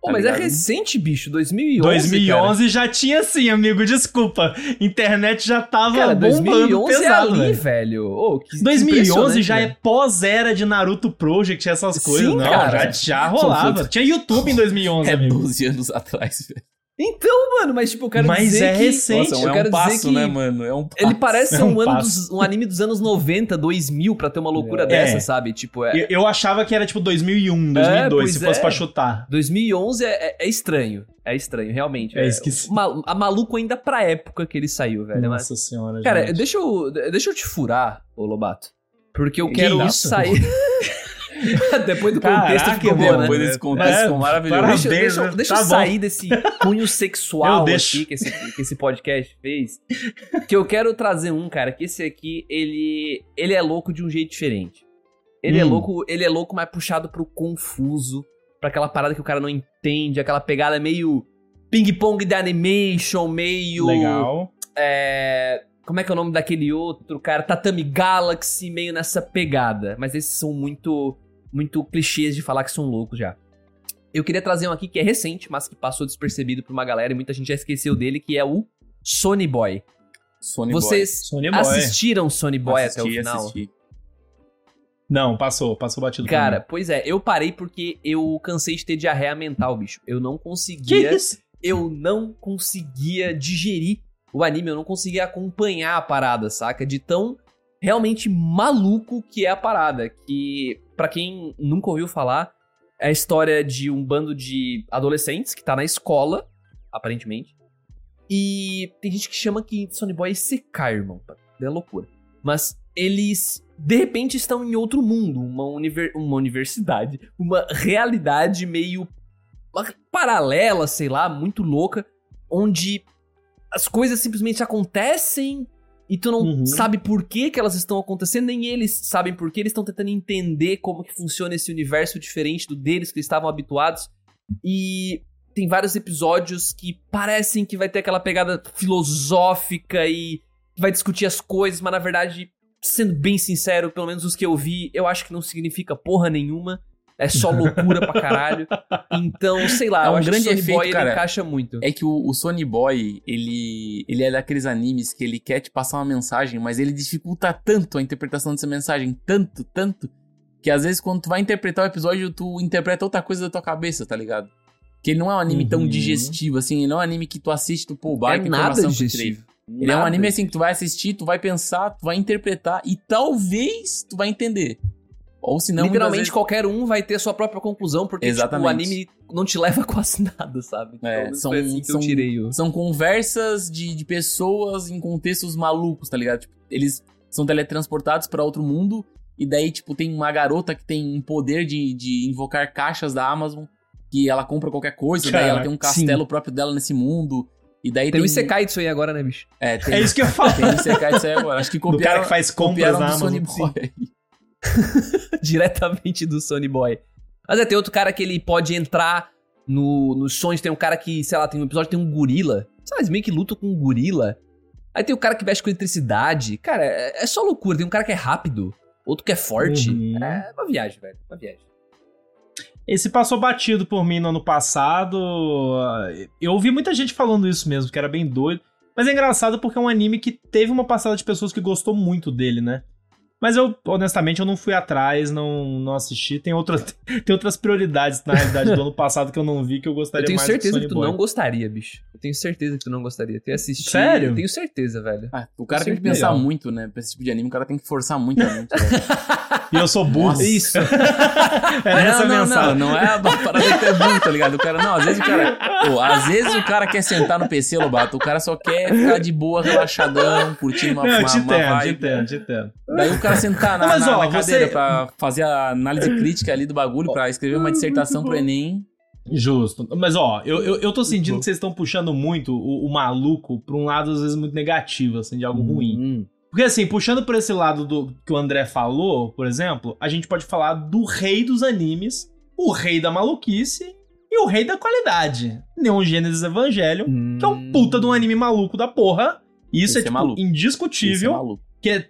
Pô, Tá mas é recente, bicho. 2011. 2011 já tinha sim, amigo, desculpa. Internet já tava Cara, cara bombando 2011 pesado, é ali, velho. Ô, que- que 2011 impressionante, já é pós-era de Naruto Project, essas coisas. Sim, não, cara. já, já rolava. Tinha YouTube em 2011, É amigo. 12 anos atrás, velho. Então, mano, mas tipo, eu quero Mas dizer é que... recente. Nossa, eu é quero um passo, dizer que né, mano? É um passo. Ele parece É ser um, um ano dos- um anime dos anos 90, 2000, pra ter uma loucura É. dessa, sabe? Tipo, é... Eu, eu achava que era tipo 2001, 2002, pois se fosse é. pra chutar. 2011 é, é- é estranho. É estranho, realmente. É esquisito. a maluco ainda pra época que ele saiu, velho. Mas, Nossa senhora, cara, gente. deixa eu, deixa eu te furar, ô Lobato. Porque eu Que quero isso? sair... Depois do contexto Caraca, ficou bom, né? Depois desse contexto, É, ficou maravilhoso. parabéns. Deixa, deixa, né? deixa Tá eu bom. sair desse cunho sexual aqui que esse, que esse podcast fez. Que eu quero trazer um, cara, que esse aqui, ele, ele é louco de um jeito diferente. Ele é Hum. louco, ele é louco, mas puxado pro confuso, pra aquela parada que o cara não entende, aquela pegada meio ping-pong de animation, meio. Legal. É, como é que é o nome daquele outro, cara? Tatami Galaxy, meio nessa pegada. Mas esses são muito, muito clichês de falar que são loucos já. Eu queria trazer um aqui que é recente, mas que passou despercebido por uma galera e muita gente já esqueceu dele, que é o Sony Boy. Sony Vocês Boy. assistiram Sony Boy Assisti, até o final? assisti. Não, passou, passou batido. pra Cara, mim. pois é, eu parei porque eu cansei de ter diarreia mental, bicho. Eu não que conseguia. isso? eu não conseguia digerir o anime, eu não conseguia acompanhar a parada, saca? De tão realmente maluco que é a parada. Que, pra quem nunca ouviu falar, é a história de um bando de adolescentes que tá na escola, aparentemente. E tem gente que chama que Sony Boy é secar, irmão. É loucura. Mas eles, de repente, estão em outro mundo, uma, univer- uma universidade, uma realidade meio paralela, sei lá, muito louca, onde as coisas simplesmente acontecem e tu não Uhum. sabe por que, que elas estão acontecendo, nem eles sabem por que, eles estão tentando entender como que funciona esse universo diferente do deles que eles estavam habituados. E tem vários episódios que parecem que vai ter aquela pegada filosófica e vai discutir as coisas, mas na verdade, sendo bem sincero, pelo menos os que eu vi, eu acho que não significa porra nenhuma. É só loucura pra caralho. Então, sei lá, É um grande Sony efeito, Boy ele cara. encaixa muito. É que o, o Sony Boy, ele, ele é daqueles animes que ele quer te passar uma mensagem, mas ele dificulta tanto a interpretação dessa mensagem, tanto, tanto, que às vezes quando tu vai interpretar o episódio, tu interpreta outra coisa da tua cabeça, tá ligado? Que ele não é um anime tão Uhum. digestivo, assim, ele não é um anime que tu assiste, tu pô, é baita nada que eu digestivo. Ele é um anime assim que tu vai assistir, tu vai pensar, tu vai interpretar e talvez tu vai entender. Ou se não, Literalmente vezes- qualquer um vai ter sua própria conclusão, porque tipo, Exatamente. o anime não te leva a quase nada, sabe? É, Então, são- assim que eu são-. São conversas de, de pessoas em contextos malucos, tá ligado? Tipo, eles são teletransportados pra outro mundo e daí, tipo, tem uma garota que tem um poder de, de invocar caixas da Amazon que ela compra qualquer coisa, daí ela tem um castelo próprio dela nesse mundo. E daí Tem tem... o Isekai disso aí agora, né, bicho? É, tem, É isso que eu falo. tem o Isekai disso aí agora. Acho que Do cara copiaram, que faz compras copiaram na Amazon. Sony Boy. Diretamente do Sony Boy. Mas é, tem outro cara que ele pode entrar no, nos sonhos. Tem um cara que, sei lá, tem um episódio tem um gorila. Sei lá, eles meio que lutam com um gorila. Aí tem o cara que mexe com eletricidade. Cara, é, é só loucura. Tem um cara que é rápido, outro que é forte. Uhum. É uma viagem, velho. Uma viagem. Esse passou batido por mim no ano passado. Eu ouvi muita gente falando isso mesmo, que era bem doido. Mas é engraçado porque é um anime que teve uma passada de pessoas que gostou muito dele, né? Mas eu, honestamente, eu não fui atrás, não, não assisti. Tem, outra, tem outras prioridades, na realidade, do ano passado que eu não vi, que eu gostaria Eu tenho mais certeza que tu Boy. não gostaria, bicho. Eu tenho certeza que tu não gostaria. Tu ia assistir. Sério? Eu tenho certeza, velho. Ah, o cara tem que pensar muito, né? Pra esse tipo de anime, o cara tem que forçar muito a mente. velho. E eu sou burro. Nossa. Isso. Era essa a não, não, mensagem. não, não é a parada que é burro, tá ligado? O cara, não, às vezes o cara. Pô, às vezes o cara quer sentar no PC, Lobato. O cara só quer ficar de boa, relaxadão, curtindo uma, Não, uma, te uma entendo, te vibe. entendo, te entendo. Daí o cara sentar na, Não, mas, na- ó, na cadeira você- pra fazer a análise crítica ali do bagulho, pra escrever uma dissertação pro Enem. Justo. Mas, ó, eu, eu, eu tô sentindo que vocês estão puxando muito o, o maluco pra um lado, às vezes, muito negativo, assim, de algo ruim. Hum. Porque, assim, puxando por esse lado do que o André falou, por exemplo, a gente pode falar do rei dos animes, o rei da maluquice e o rei da qualidade. Neon Genesis Evangelion, que é um puta de um anime maluco da porra. E isso Esse é, é tipo, é indiscutível. maluco. Que, é,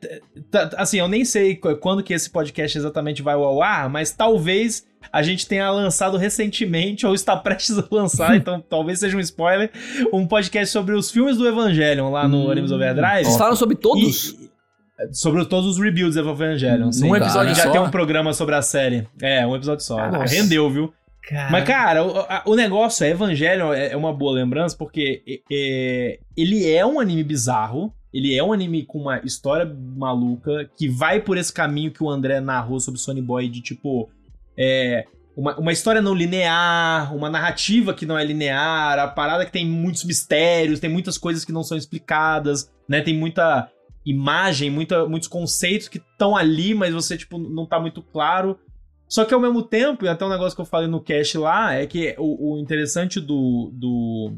assim, eu nem sei qu- quando que esse podcast exatamente vai ao ar, mas talvez a gente tenha lançado recentemente, ou está prestes a lançar, então talvez seja um spoiler, um podcast sobre os filmes do Evangelion lá no Hum, Animes Overdrive. Vocês falaram sobre todos? E- e- sobre todos os rebuilds do Evangelion. sim. Num episódio já só? tem um programa sobre a série. É, um episódio só. Rendeu, viu? Cara. Mas, cara, o, a- o negócio é Evangelion é é uma boa lembrança, porque é- é, ele é um anime bizarro. Ele é um anime com uma história maluca que vai por esse caminho que o André narrou sobre Sony Boy de tipo. É, uma, uma história não linear, uma narrativa que não é linear, a parada que tem muitos mistérios, tem muitas coisas que não são explicadas, né? Tem muita imagem, muita, muitos conceitos que estão ali, mas você, tipo, não tá muito claro. Só que ao mesmo tempo, e até um negócio que eu falei no cast lá, é que o, o interessante do, do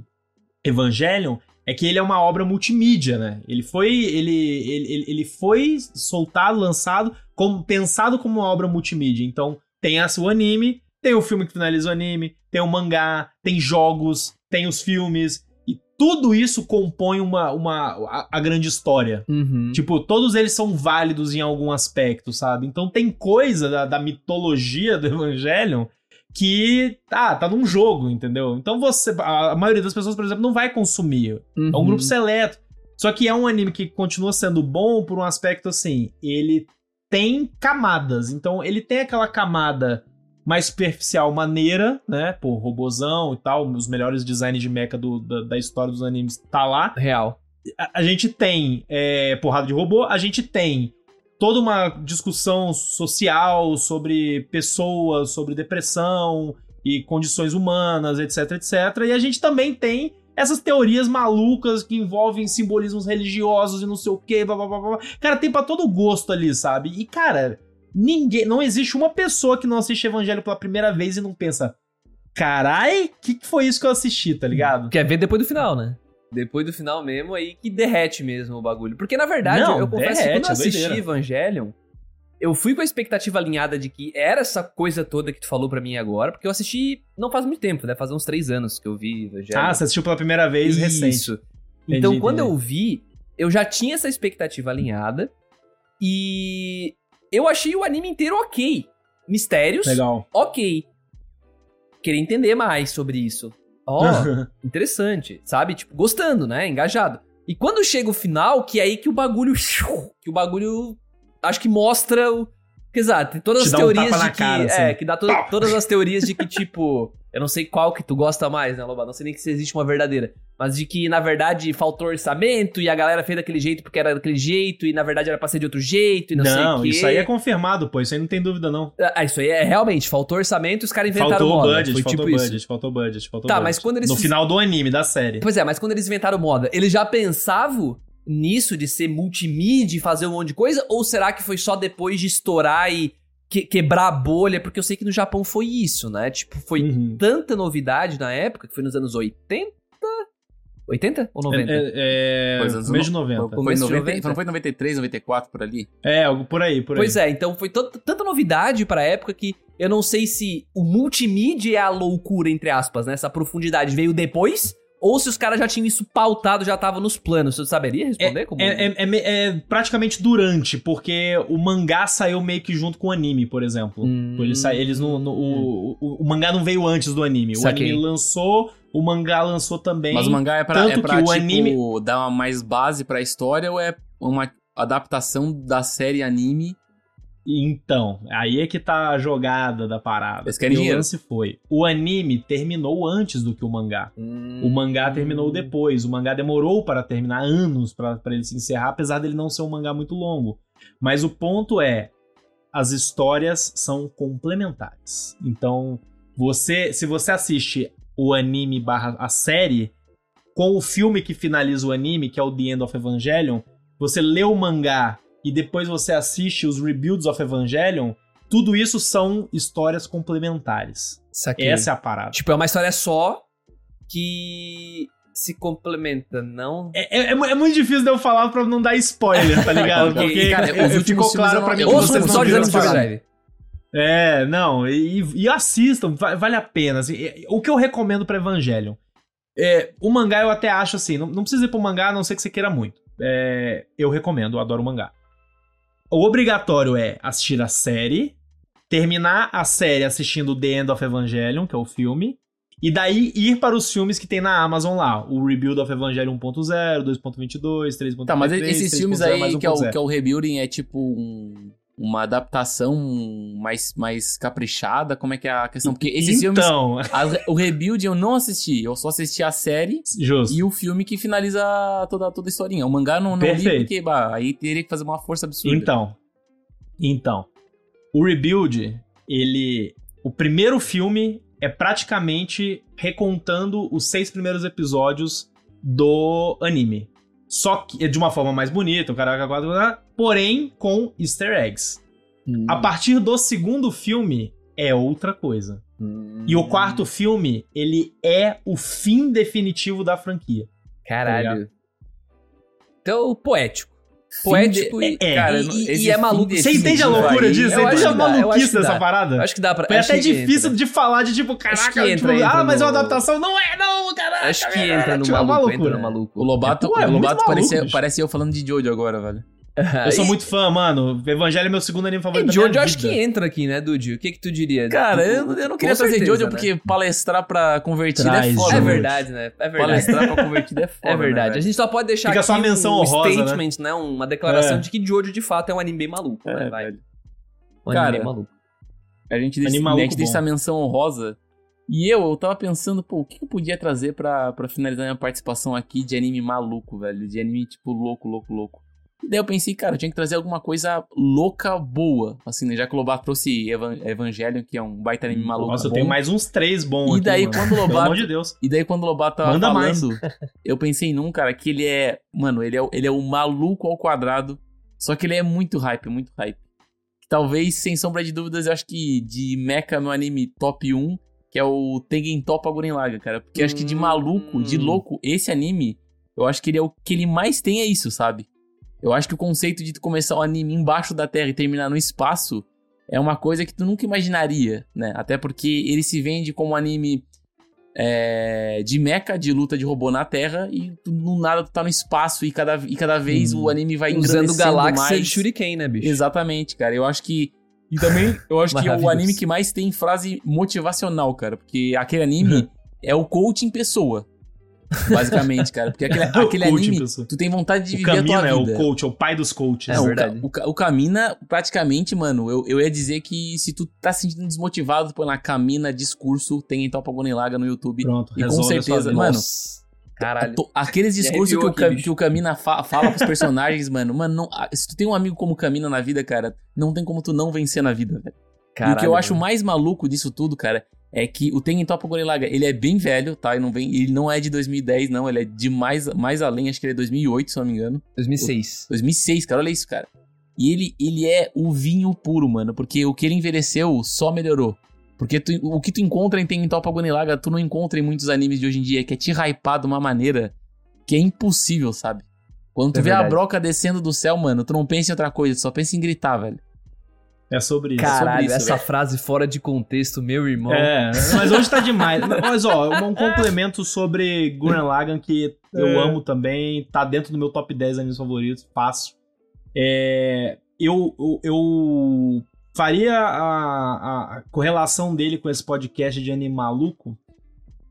Evangelion é que ele é uma obra multimídia, né? Ele foi, ele, ele, ele- foi soltado, lançado, como, pensado como uma obra multimídia. Então, tem essa, o anime, tem o filme que finaliza o anime, tem o mangá, tem jogos, tem os filmes, e tudo isso compõe uma, uma, a, a grande história. Uhum. Tipo, todos eles são válidos em algum aspecto, sabe? Então tem coisa da, da mitologia do Evangelion que tá, tá num jogo, entendeu? Então você. A, maioria das pessoas, por exemplo, não vai consumir. É um Uhum. grupo seleto. Só que é um anime que continua sendo bom por um aspecto assim. Ele tem camadas. Então ele tem aquela camada mais superficial maneira, né? Pô, robozão e tal, os melhores designs de mecha do- da, da história dos animes tá lá Real. a, a gente tem é, porrada de robô, a gente tem toda uma discussão social sobre pessoas, sobre depressão e condições humanas, etc, etc. E a gente também tem essas teorias malucas que envolvem simbolismos religiosos e não sei o que, blá blá blá blá. Cara, tem pra todo gosto ali, sabe? E, cara, ninguém. Não existe uma pessoa que não assiste Evangelho pela primeira vez e não pensa. Carai, que, que foi isso que eu assisti, tá ligado? Quer ver depois do final, né? Depois do final mesmo, aí que derrete mesmo o bagulho. Porque, na verdade, Não, eu confesso que quando eu assisti. Evangelion, eu fui com a expectativa alinhada de que era essa coisa toda que tu falou pra mim agora, porque eu assisti não faz muito tempo, né? Faz uns três anos que eu vi Evangelion. Ah, você assistiu pela primeira vez recente. Isso. Então, Entendi, quando entendi. eu vi, eu já tinha essa expectativa alinhada e eu achei o anime inteiro ok. mistérios. Legal. Ok. Queria entender mais sobre isso. Ó, interessante, sabe? Tipo, gostando, né? Engajado. E quando chega o final, que é aí que o bagulho. Que o bagulho. Acho que mostra o. Exato, tem todas Te as um teorias tapa de que. cara, é, assim. que dá to- todas as teorias de que, tipo. Eu não sei qual que tu gosta mais, né, Loba? Não sei nem que se existe uma verdadeira. Mas de que, na verdade, faltou orçamento e a galera fez daquele jeito porque era daquele jeito e, na verdade, era pra ser de outro jeito e não, sei o Não, isso aí é confirmado, pô. Isso aí não tem dúvida, não. Ah, isso aí é realmente, faltou orçamento e os caras inventaram Faltou moda. budget, Foi faltou tipo budget, isso. faltou budget, faltou Tá, budget. mas quando eles No final do anime, da série. Pois é, mas quando eles inventaram moda, eles já pensavam nisso de ser multimídia e fazer um monte de coisa? Ou será que foi só depois de estourar e que- quebrar a bolha? Porque eu sei que no Japão foi isso, né? Tipo, foi Uhum. tanta novidade na época, que foi nos anos 80? 80 ou 90? É, é, Pois, anos mês de no- 90. Foi, Começo de 90, 90. não foi 93, 94 por ali? É, algo por aí, por aí. Pois é, então foi tant- tanta novidade pra época que eu não sei se o multimídia é a loucura, entre aspas, né? Essa profundidade veio depois, ou se os caras já tinham isso pautado, já tava nos planos. Você saberia responder? como... É, é- é me- é praticamente durante, porque o mangá saiu meio que junto com o anime, por exemplo. Hum. Eles, sa- eles não, no- o, o, o mangá não veio antes do anime. Saquei. O anime lançou, o mangá lançou também. Mas o mangá é pra, tanto é pra que o tipo, anime- dar uma mais base pra história ou é uma adaptação da série anime? Então, aí é que tá a jogada da parada. Eles querem E o dinheiro. lance foi, o anime terminou antes do que o mangá. Hum. O mangá terminou depois. O mangá demorou para terminar anos para ele se encerrar, apesar dele não ser um mangá muito longo. Mas o ponto é, as histórias são complementares. Então, você, se você assiste o anime barra a série, com o filme que finaliza o anime, que é o The End of Evangelion, você lê o mangá e depois você assiste os Rebuilds of Evangelion, tudo isso são histórias complementares. Essa é a parada. Tipo, é uma história só que se complementa, não? É, é- é muito difícil de eu falar pra não dar spoiler, tá ligado? Ok, Porque cara, eu- ficou claro pra mim que vocês não viram essa. É, não, e, e assistam, va- vale a pena. assim, é- o que eu recomendo pra Evangelion? É, o mangá eu até acho assim, não, não precisa ir pro mangá, a não ser que você queira muito. É, eu recomendo, eu adoro o mangá. O obrigatório é assistir a série, terminar a série assistindo The End of Evangelion, que é o filme, e daí ir para os filmes que tem na Amazon lá. O Rebuild of Evangelion 1.0, 2.22, 3.23, Tá, mas esses filmes 3.0 mais aí que é, o, 1.0. que é o Rebuilding é tipo um- uma adaptação mais, mais caprichada? Como é que é a questão? Porque esses filmes. então, o Rebuilding eu não assisti, eu só assisti a série justo. e o filme que finaliza toda, toda a historinha. O mangá não, não li porque bah, aí teria que fazer uma força absurda. Então, então, o Rebuild, ele, o primeiro filme é praticamente recontando os seis primeiros episódios do anime. Só que de uma forma mais bonita, o caraca quatro, porém com easter eggs. Hum. A partir do segundo filme é outra coisa. E o quarto filme, ele é o fim definitivo da franquia. Caralho. Então, poético. Poético de- e, é, cara, e- e, é maluco. Você entende a loucura aí, disso? Você entende a maluquice dessa parada? Acho que dá pra. Foi acho até difícil entra. de falar de tipo, caraca, tipo, ah, mas é uma adaptação. Não é, não, caraca. Acho que entra no Tipo, é maluco, entra no maluco. O Lobato, Pô, é o Lobato bicho. parecia eu falando de Jojo agora, velho. Eu sou muito fã, mano. Evangelho é meu segundo anime favorito E da Jojo acho que entra aqui, né, Dude? O que que tu diria? Cara, Tu- eu, eu não queria trazer certeza, Jojo né? porque palestrar pra convertido Traz, é foda. É verdade, né? É verdade. Palestrar pra convertido é foda. É verdade. Né, a gente só pode deixar Fica aqui só a menção um honrosa, né? statement, né? Uma declaração É. de que Jojo de fato é um anime bem maluco, né? É, Vai. velho. Um Cara, anime maluco. A gente deixa, Anime a gente deixa essa menção honrosa. E eu, eu tava pensando, pô, o que eu podia trazer pra, pra finalizar minha participação aqui de anime maluco, velho? De anime, tipo, louco, louco, louco. Daí eu pensei, cara, eu tinha que trazer alguma coisa louca, boa. Assim, né? Já que o Lobato trouxe Evan Evangelion, que é um baita anime maluco. Nossa, eu bom. tenho mais uns três bons E aqui, daí, mano. quando o Pelo Lobato. amor de Deus. E daí, quando o Lobato tava Manda mais. falando, eu pensei num, cara, que ele é. Mano, ele é, o- ele é o maluco ao quadrado. Só que ele é muito hype, muito hype. Talvez, sem sombra de dúvidas, eu acho que de mecha no anime top 1, que é o Tengen Toppa Guren Laga, cara. Porque eu acho que de maluco, de Hum. louco, esse anime, eu acho que ele é o que ele mais tem é isso, sabe? Eu acho que o conceito de tu começar um anime embaixo da Terra e terminar no espaço é uma coisa que tu nunca imaginaria, né? Até porque ele se vende como um anime é, de mecha, de luta de robô na Terra, e tu, no nada tu tá no espaço e cada, e cada vez Hum. o anime vai Usando galáxia mais. de Shuriken, né, bicho? Exatamente, cara. Eu acho que E também, eu acho que é o anime que mais tem frase motivacional, cara. Porque aquele anime é o coach em pessoa. Basicamente, cara. Porque aquele, É o aquele coach anime, pessoa. tu tem vontade de O viver a Camina tua é o vida. coach, é o pai dos coaches. É, É o, verdade. O, Ca- o Camina, praticamente, mano, eu, eu ia dizer que se tu tá se sentindo desmotivado, põe lá Camina discurso, tem em Topa Laga no YouTube. Pronto, E com a certeza, vida. mano, Nossa, Caralho. Aqueles discursos que o, aqui, que o Camina fa- fala pros personagens, mano, mano, não- se tu tem um amigo como o Camina na vida, cara, não tem como tu não vencer na vida, velho. e o que eu acho mano. mais maluco disso tudo, cara, é que o Tengen Toppa Gorillaga, ele é bem velho, tá? Ele não, vem, ele não é de 2010, não, ele é de mais, mais além, acho que ele é 2008, se não me engano. 2006. 2006, cara, olha isso, cara. E ele, ele é o vinho puro, mano, porque o que ele envelheceu só melhorou. Porque tu- o que tu encontra em Tengen Toppa Gorillaga, tu não encontra em muitos animes de hoje em dia, que é te hypar de uma maneira que é impossível, sabe? Quando tu É vê a verdade. broca descendo do céu, mano, tu não pensa em outra coisa, tu só pensa em gritar, velho. É sobre isso. Caralho, isso, essa velho. frase fora de contexto, meu irmão. É, mas hoje tá demais. Mas, ó, um complemento sobre Gurren Lagann que eu É. amo também, tá dentro do meu top 10 animes favoritos, fácil. É, eu, eu, eu faria a, a correlação dele com esse podcast de anime maluco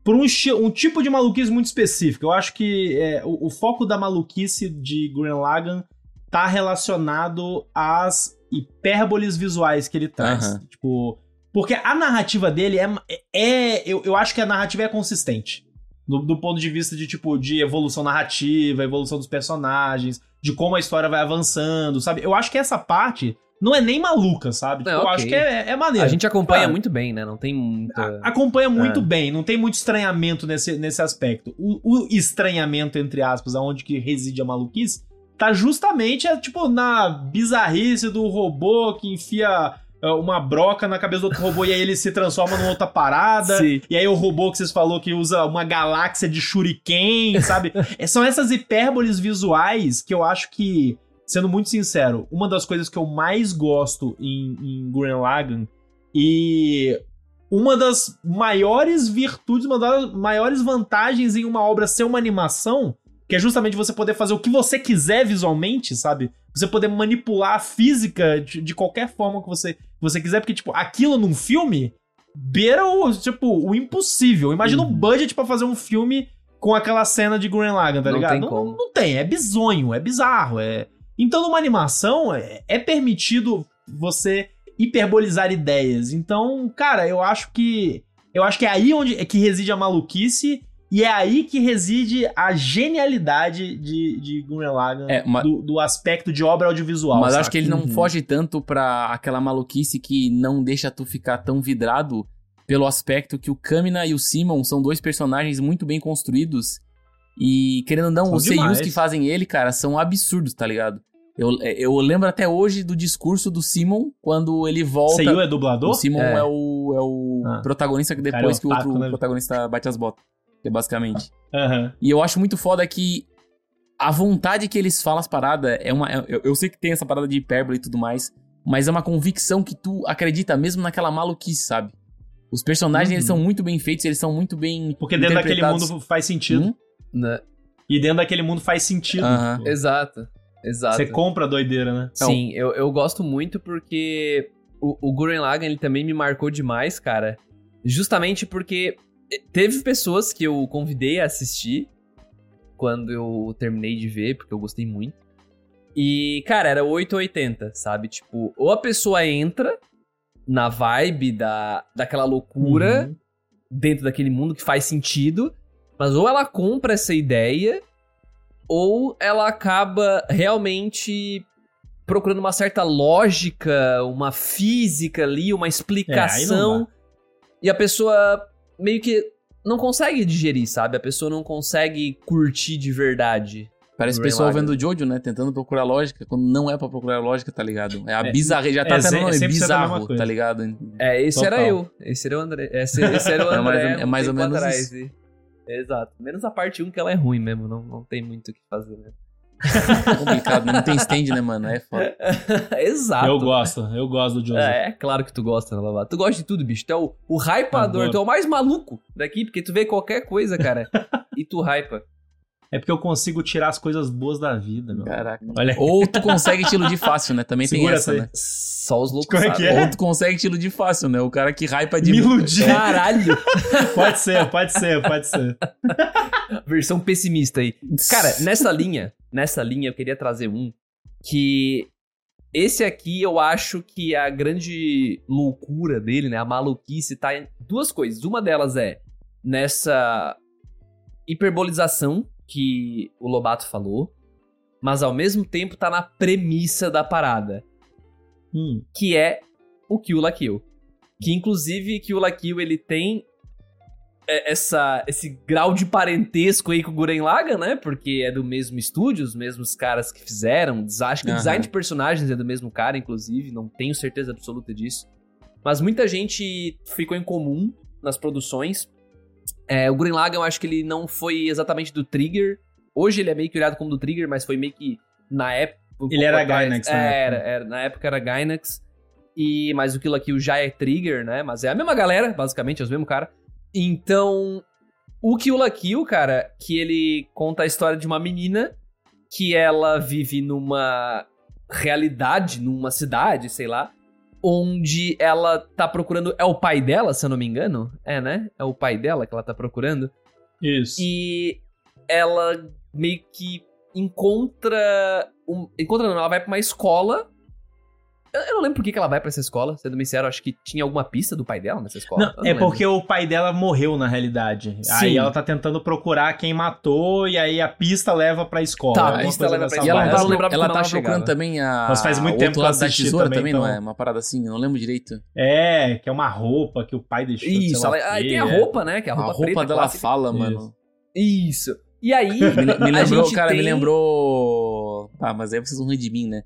por um, um tipo de maluquice muito específico. Eu acho que é, o, o foco da maluquice de Gurren Lagann tá relacionado às hipérboles visuais que ele traz. Aham. Tipo, porque a narrativa dele é. é eu, eu acho que a narrativa é consistente. Do, do ponto de vista de, tipo, de evolução narrativa, evolução dos personagens, de como a história vai avançando, sabe? Eu acho que essa parte não é nem maluca, sabe? Tipo, É, Eu acho que é, é maneiro. A gente acompanha muito bem, né? Não tem muita. Acompanha muito É. bem, não tem muito estranhamento nesse, nesse aspecto. O, o estranhamento, entre aspas, aonde que reside a maluquice, tá justamente, é, tipo, na bizarrice do robô que enfia é, uma broca na cabeça do outro robô e aí ele se transforma numa outra parada. Sim. E aí o robô que vocês falou que usa uma galáxia de shuriken, sabe? É, São essas hipérboles visuais que eu acho que, sendo muito sincero, uma das coisas que eu mais gosto em, em Gurren Lagann e uma das maiores virtudes, uma das maiores vantagens em uma obra ser uma animação, que é justamente você poder fazer o que você quiser visualmente, sabe? Você poder manipular a física de, de qualquer forma que você, que você quiser, porque, tipo, aquilo num filme beira o, tipo, o impossível. Imagina Uhum. um budget pra fazer um filme com aquela cena de Gurren Lagann, tá Não ligado? tem não, como. não tem, é bizonho, é bizarro, é... Então, numa animação, é, é permitido você hiperbolizar ideias. Então, cara, eu acho que... Eu acho que é aí onde é que reside a maluquice e é aí que reside a genialidade de, de Gurren Lagann É, do, do aspecto de obra audiovisual. Mas saca? acho que ele não Uhum. foge tanto pra aquela maluquice que não deixa tu ficar tão vidrado pelo aspecto que o Kamina e o Simon são dois personagens muito bem construídos. E, querendo ou não, São os seiyus demais. que fazem ele, cara, são absurdos, tá ligado? Eu, eu lembro até hoje do discurso do Simon quando ele volta. Seiyu é dublador? O Simon é, É. o, é o Ah. protagonista que Cara, depois é que o outro né? protagonista bate as botas. É basicamente. Aham. E eu acho muito foda que a vontade que eles falam as paradas é uma. Eu, eu sei que tem essa parada de hipérbole e tudo mais, mas é uma convicção que tu acredita mesmo naquela maluquice, sabe? Os personagens, Uhum. eles são muito bem feitos, eles são muito bem. Porque dentro daquele mundo faz sentido. Hum? Né? E dentro daquele mundo faz sentido. Tipo, Exato. Exato. Você compra a doideira, né? Sim, eu, eu gosto muito porque o, o Gurren Lagann ele também me marcou demais, cara. Justamente porque teve pessoas que eu convidei a assistir quando eu terminei de ver, porque eu gostei muito. E, cara, era 880, sabe? Tipo, ou a pessoa entra na vibe da, daquela loucura Uhum. dentro daquele mundo que faz sentido, mas ou ela compra essa ideia, ou ela acaba realmente procurando uma certa lógica, uma física ali, uma explicação. e a pessoa meio que não consegue digerir, sabe? A pessoa não consegue curtir de verdade. Parece o pessoal vendo Jojo, né? Tentando procurar lógica, quando não é pra procurar lógica, tá ligado? É a É, bizarra, já tá é até no é nome, 100% a mesma bizarro, tá ligado? É, esse Total. era eu. Esse era o André. Esse, esse era o É André. mais ou- é mais ou tempo menos atrás, Exato. Menos a parte 1 que ela é ruim mesmo. Não, não tem muito o que fazer, complicado, não tem stand, né, mano? É foda. Exato. Eu gosto, eu gosto do Joseph. É, é claro que tu gosta, né, Lavato? Tu gosta de tudo, bicho. Tu é o, o hypador, Adoro. tu é o mais maluco daqui, porque tu vê qualquer coisa, cara, e tu hypa. É porque eu consigo tirar as coisas boas da vida, meu. Caraca. Olha. Ou tu consegue te iludir fácil, né? Também tem Segura essa, essa aí. né? Só os loucos Como é que é? Ou tu consegue te iludir fácil, né? O cara que hypa de Me iludir. Caralho! Pode ser, pode ser, pode ser. Versão pessimista aí. Cara, nessa linha, nessa linha eu queria trazer um que esse aqui eu acho que a grande loucura dele, né, a maluquice tá em duas coisas. Uma delas é nessa hiperbolização que o Lobato falou, mas ao mesmo tempo tá na premissa da parada, Hum, que é o Kill la Kill. Que inclusive Kill la Kill ele tem é, essa, esse grau de parentesco aí com o Guren Lagann, né? Porque é do mesmo estúdio, os mesmos caras que fizeram. Acho que o Aham. design de personagens é do mesmo cara, inclusive. Não tenho certeza absoluta disso. Mas muita gente ficou em comum nas produções. É, o Guren Lagann, eu acho que ele não foi exatamente do Trigger. Hoje ele é meio que olhado como do Trigger, mas foi meio que na época. um Ele era atrás- Gainax na É, época. Era, era, na época era Gainax. E, mas o Kill la Kill já é Trigger, né? Mas é a mesma galera, basicamente, é os mesmos cara. Então, o Kill la Kill, cara, que ele conta a história de uma menina que ela vive numa realidade, numa cidade, sei lá, onde ela tá procurando. É o pai dela, se eu não me engano? É, né? É o pai dela que ela tá procurando. isso. E ela meio que encontra. Um, encontra, não, ela vai pra uma escola. Eu, eu não lembro por que, que ela vai pra essa escola, sendo bem sincero, acho que tinha alguma pista do pai dela nessa escola. Não, Eu é lembro. porque o pai dela morreu na realidade. Sim. Aí ela tá tentando procurar quem matou e aí a pista leva pra escola. Tá, a pista leva pra dessa E ela, Mas não tava, não lembrava ela ela tava procurando também a. Mas faz muito tempo que da assisti tesoura também, também, não então- é? Uma parada assim, eu não lembro direito. É, que é uma roupa que o pai deixou. sei Isso, lá ela, aí quê, tem a é. roupa, né? Que é a A roupa, roupa, preta, dela clássica. fala, Isso. mano. Isso. E aí, Me, lembrou, cara, me lembrou. Ah, mas aí vocês vão rir de mim, né?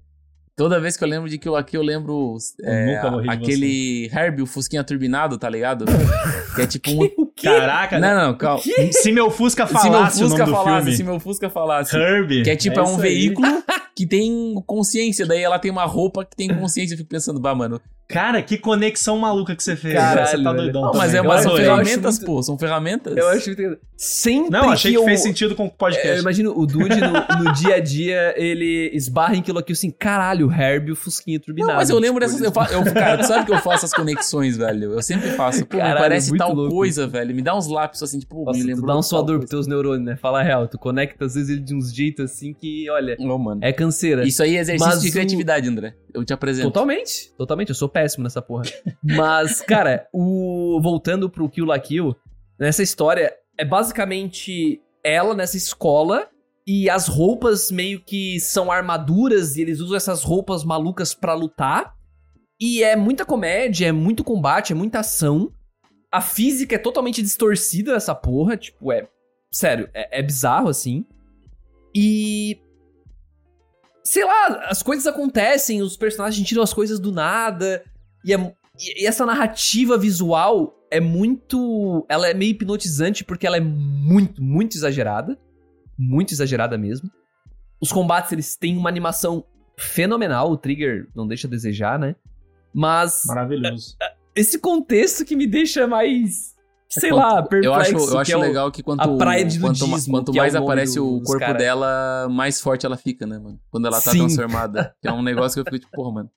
Toda vez que eu lembro de que eu aqui, eu lembro é, rir de aquele Herbie, o Fusquinha turbinado, tá ligado? que é tipo um. Caraca, Não, não, calma. se meu Fusca Se meu falasse o Fusca nome do falasse, filme. se meu Fusca falasse. Herbie. Que é tipo, é, um isso aí. veículo que tem consciência, daí ela tem uma roupa que tem consciência. Eu fico pensando, bah, mano. Cara, que conexão maluca que você fez. Caralho, você tá doidão Não, mas é uma, são ferramentas, muito- pô, são ferramentas. Eu acho que. Sempre Não, achei que, eu... fez sentido com o É, Eu podcast. imagino o Dude no, no dia a dia, ele esbarra em aquilo aqui assim, caralho, o Herbie e o Fusquinha turbinado. Não, mas eu lembro Tipo, dessas. Eu, fa- eu, cara, tu sabe que eu faço as conexões, velho. Eu sempre faço. Pô, Caralho, me parece muito tal louco coisa, velho. Me dá uns lápis assim, tipo, Nossa, me tu lembrou. dá um suador pros teus neurônios, né? Fala a real, tu conecta às vezes ele de uns jeitos assim que, olha, Ô, mano. é canseira. Isso aí é exercício Mas de o- criatividade, André. Eu te apresento. Totalmente, totalmente, eu sou péssimo nessa porra. Mas, cara, o voltando pro Kill la Kill, nessa história, é basicamente ela nessa escola e as roupas meio que são armaduras e eles usam essas roupas malucas pra lutar. E é muita comédia, é muito combate, é muita ação. A física é totalmente distorcida essa porra, tipo, é. Sério, é, é bizarro assim. E. Sei lá, as coisas acontecem, os personagens tiram as coisas do nada. E, é- e- essa narrativa visual é muito. Ela é meio hipnotizante porque ela é muito, muito exagerada. Muito exagerada mesmo. Os combates, eles têm uma animação fenomenal. O Trigger não deixa a desejar, né? Mas Maravilhoso. esse contexto que me deixa mais. Sei lá, perplexo. Eu acho, eu que acho é o- legal que quanto, a praia de quanto, quanto é mais o nome aparece do- o corpo cara. dela, mais forte ela fica, né, mano? Quando ela tá Sim. transformada. Que é um negócio que eu fico tipo, porra, mano.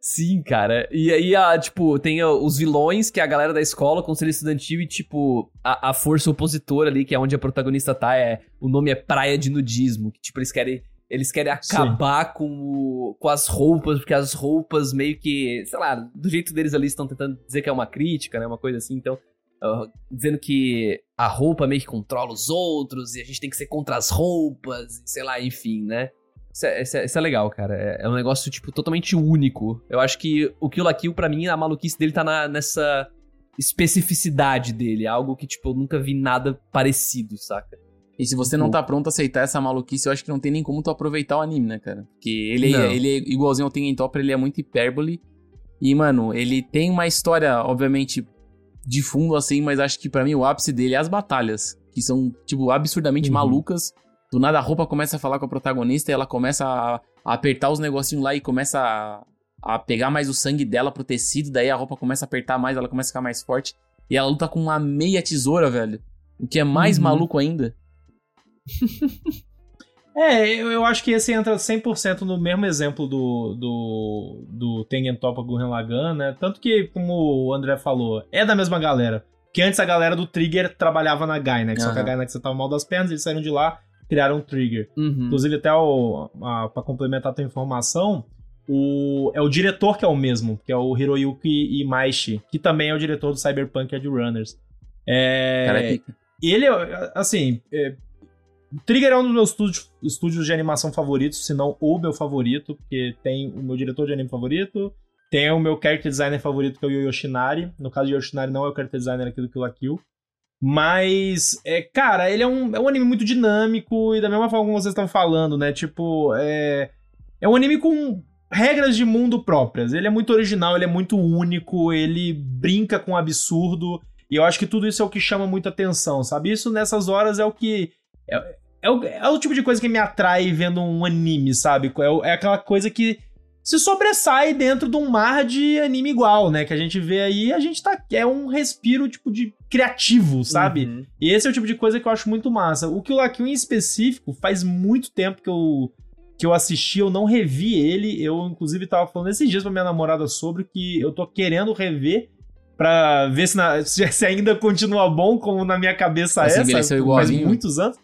Sim, cara. E aí, a, tipo, tem os vilões, que é a galera da escola, conselho estudantil, e, tipo, a, a força opositora ali, que é onde a protagonista tá, é. O nome é Praia de Nudismo. Que, tipo, eles querem. Eles querem acabar com, o- com as roupas, porque as roupas meio que, sei lá, do jeito deles ali estão tentando dizer que é uma crítica, né? Uma coisa assim, então. ah, dizendo que a roupa meio que controla os outros, e a gente tem que ser contra as roupas, e sei lá, enfim, né? Isso é, isso é- isso é legal, cara. É, é um negócio, tipo, totalmente único. Eu acho que o Kill la Kill, pra mim, a maluquice dele tá na- nessa especificidade dele. Algo que, tipo, eu nunca vi nada parecido, saca? E se você não tá pronto a aceitar essa maluquice, eu acho que não tem nem como tu aproveitar o anime, né, cara? Porque ele, é, ele é igualzinho ao Tengen Topper, ele é muito hipérbole. E, mano, ele tem uma história, obviamente, de fundo, assim, mas acho que pra mim o ápice dele é as batalhas. Que são, tipo, absurdamente Uhum. malucas. Do nada a roupa começa a falar com a protagonista e ela começa a, a apertar os negocinhos lá e começa a, a pegar mais o sangue dela pro tecido. Daí a roupa começa a apertar mais, ela começa a ficar mais forte. E ela luta com uma meia tesoura, velho. O que é mais Uhum. maluco ainda. É, eu, eu acho que esse entra 100% no mesmo exemplo do, do, do Tengen Toppa Gurren Lagann, né? Tanto que, como o André falou, é da mesma galera. Que antes a galera do Trigger trabalhava na Gainax, só que a. Gainax tava mal das pernas, eles saíram de lá, criaram o Trigger. Uhum. Inclusive, até o, a, pra complementar a tua informação, o, é o diretor que é o mesmo, que é o Hiroyuki Imaishi, que também é o diretor do Cyberpunk Edge Runners. É, Cara, é ele, assim, é, Trigger é um dos meus estúdios, estúdios de animação favoritos, se não o meu favorito, porque tem o meu diretor de anime favorito, tem o meu character designer favorito, que é o Yoshinari. No caso de Yoshinari, não é o character designer aqui do Kill la Kill. Mas, é, cara, ele é um, é um anime muito dinâmico e da mesma forma como vocês estão falando, né? Tipo, é, é um anime com regras de mundo próprias. Ele é muito original, ele é muito único, ele brinca com o absurdo. E eu acho que tudo isso é o que chama muita atenção, sabe? Isso nessas horas é o que. É, é, o, é o tipo de coisa que me atrai vendo um anime, sabe? É, o- é aquela coisa que se sobressai dentro de um mar de anime igual, né? Que a gente vê aí, a gente tá. É um respiro, tipo, de criativo, sabe? Uhum. E esse é o tipo de coisa que eu acho muito massa. O Kill la Kill em específico, faz muito tempo que eu, que eu assisti, eu não revi ele. Eu, inclusive, tava falando esses dias pra minha namorada sobre que eu tô querendo rever pra ver se, na- se ainda continua bom, como na minha cabeça Mas é, sabe? Faz igualzinho. muitos anos.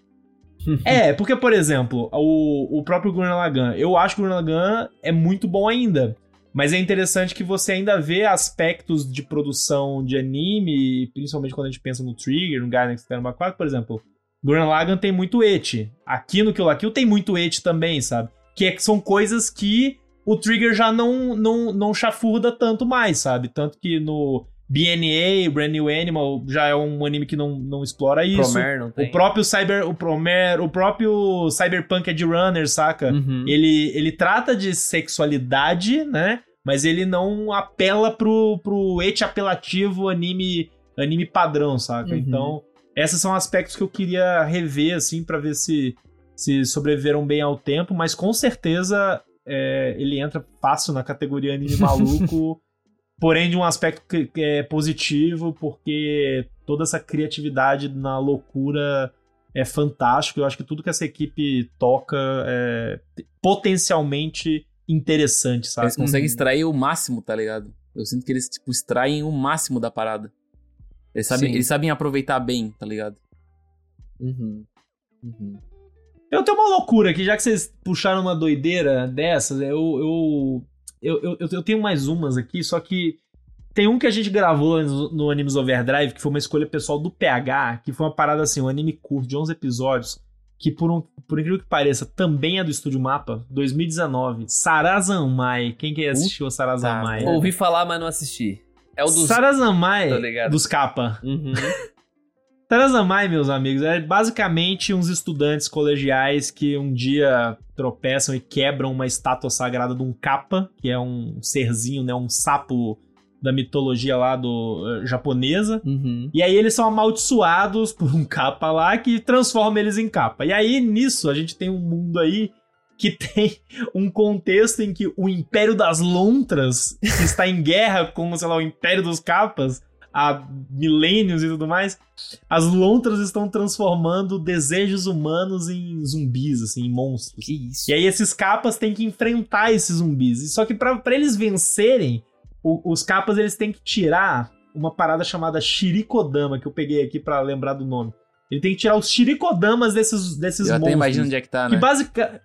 é, porque, por exemplo, o, o próprio Gurren Lagann, eu acho que o Gurren Lagann é muito bom ainda. Mas é interessante que você ainda vê aspectos de produção de anime, principalmente quando a gente pensa no Trigger, no Gainax Terma 4, por exemplo. Gurren Lagann tem muito et. Aqui no Kill la Kill tem muito et também, sabe? Que, é, que são coisas que o Trigger já não, não, não chafurda tanto mais, sabe? Tanto que no BNA, Brand New Animal, já é um anime que não, não explora isso. Promer não tem. O próprio Cyber, o Promer, o próprio Cyberpunk Edge Runner, saca? Uhum. Ele, ele trata de sexualidade, né? Mas ele não apela pro, pro et apelativo anime, anime padrão, saca? Uhum. Então, esses são aspectos que eu queria rever, assim, pra ver se, se sobreviveram bem ao tempo, mas com certeza é, ele entra fácil na categoria anime maluco, porém de um aspecto que, que é positivo, porque toda essa criatividade na loucura é fantástico. Eu acho que tudo que essa equipe toca é potencialmente interessante, sabe? Eles conseguem Uhum. extrair o máximo, tá ligado? Eu sinto que eles, tipo, extraem o máximo da parada. Eles sabem, Sim. eles sabem aproveitar bem, tá ligado? Uhum. Uhum. Eu tenho uma loucura aqui, já que vocês puxaram uma doideira dessas, eu, eu, eu, eu, eu tenho mais umas aqui, só que tem um que a gente gravou no, no Animes Overdrive, que foi uma escolha pessoal do PH, que foi uma parada assim, um anime curto de 11 episódios, que por, um, por incrível que pareça, também é do Estúdio Mapa, 2019, Sarazanmai. Quem que assistiu a Sarazanmai? Puta, Ouvi falar, mas não assisti. É o dos. Sarazanmai dos capa. Uhum. Tarazamai, meus amigos, é basicamente uns estudantes colegiais que um dia tropeçam e quebram uma estátua sagrada de um capa, que é um serzinho, né, um sapo da mitologia lá do eh, japonesa. Uhum. E aí eles são amaldiçoados por um capa lá que transforma eles em capa. E aí nisso a gente tem um mundo aí que tem um contexto em que o Império das Lontras, está em guerra com, sei lá, o Império dos Capas há milênios e tudo mais, as Lontras estão transformando desejos humanos em zumbis, assim, em monstros. Que isso. E aí esses capas têm que enfrentar esses zumbis. E Só que pra pra eles vencerem, o- os capas eles têm que tirar uma parada chamada Shirikodama, que eu peguei aqui pra lembrar do nome. Ele tem que tirar os Shirikodamas desses, desses Eu até monstros. imagino onde é que tá, Que né? basica...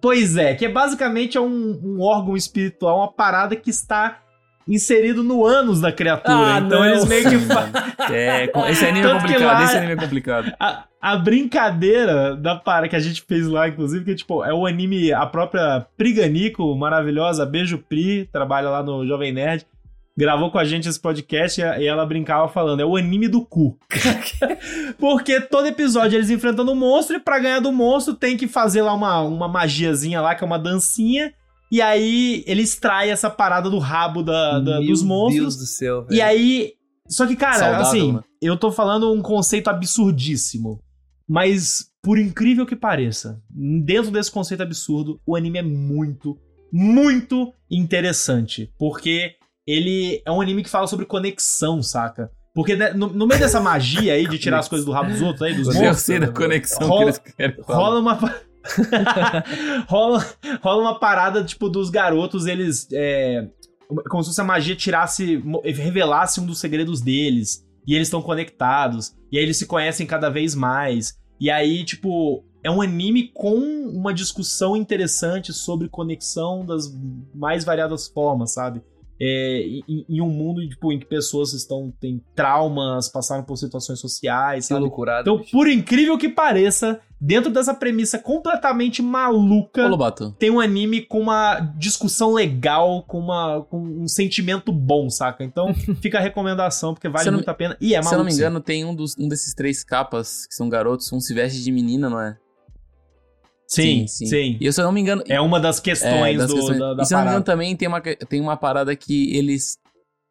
Pois é, que é basicamente é um, um órgão espiritual, uma parada que está inserido no ânus da criatura. Ah, então não. eles meio que É, esse anime é Tanto que complicado, lá- esse anime é complicado. a, a brincadeira da para que a gente fez lá, inclusive, que tipo, é o anime, a própria Priganico, maravilhosa, beijo Pri, trabalha lá no Jovem Nerd, gravou com a gente esse podcast e e ela brincava falando, é o anime do cu. Porque todo episódio eles enfrentando um monstro e pra ganhar do monstro tem que fazer lá uma, uma magiazinha lá, que é uma dancinha, e aí ele extrai essa parada do rabo da, da- Meu dos monstros. Deus do céu, velho. E aí. Só que, cara, Saudável, assim, né? eu tô falando um conceito absurdíssimo. Mas, por incrível que pareça, dentro desse conceito absurdo, o anime é muito, muito interessante. Porque ele é um anime que fala sobre conexão, saca? Porque no, no meio dessa magia aí de tirar as coisas do rabo dos outros aí, dos Eu monstros, sei da conexão Rola- que eles querem falar. rola uma. rola, rola uma parada, tipo, dos garotos, eles. É, como se a magia tirasse. revelasse um dos segredos deles. E eles estão conectados. E aí eles se conhecem cada vez mais. E aí, tipo. É um anime com uma discussão interessante sobre conexão das mais variadas formas, sabe? É, em, em um mundo tipo, em que pessoas estão têm traumas, passaram por situações sociais, Que sabe? loucurado. Então, bicho. por incrível que pareça, dentro dessa premissa completamente maluca, Ô, tem um anime com uma discussão legal, com, uma, com um sentimento bom, saca? Então, fica a recomendação, porque vale muito a pena. E é maluco. se eu não me engano, tem um, dos, um desses três capas que são garotos, um se veste de menina, não é? Sim, sim. E eu, se eu não me engano. É uma das é, questões das do, questões- da, da e se eu não me engano, também tem uma, tem uma parada que eles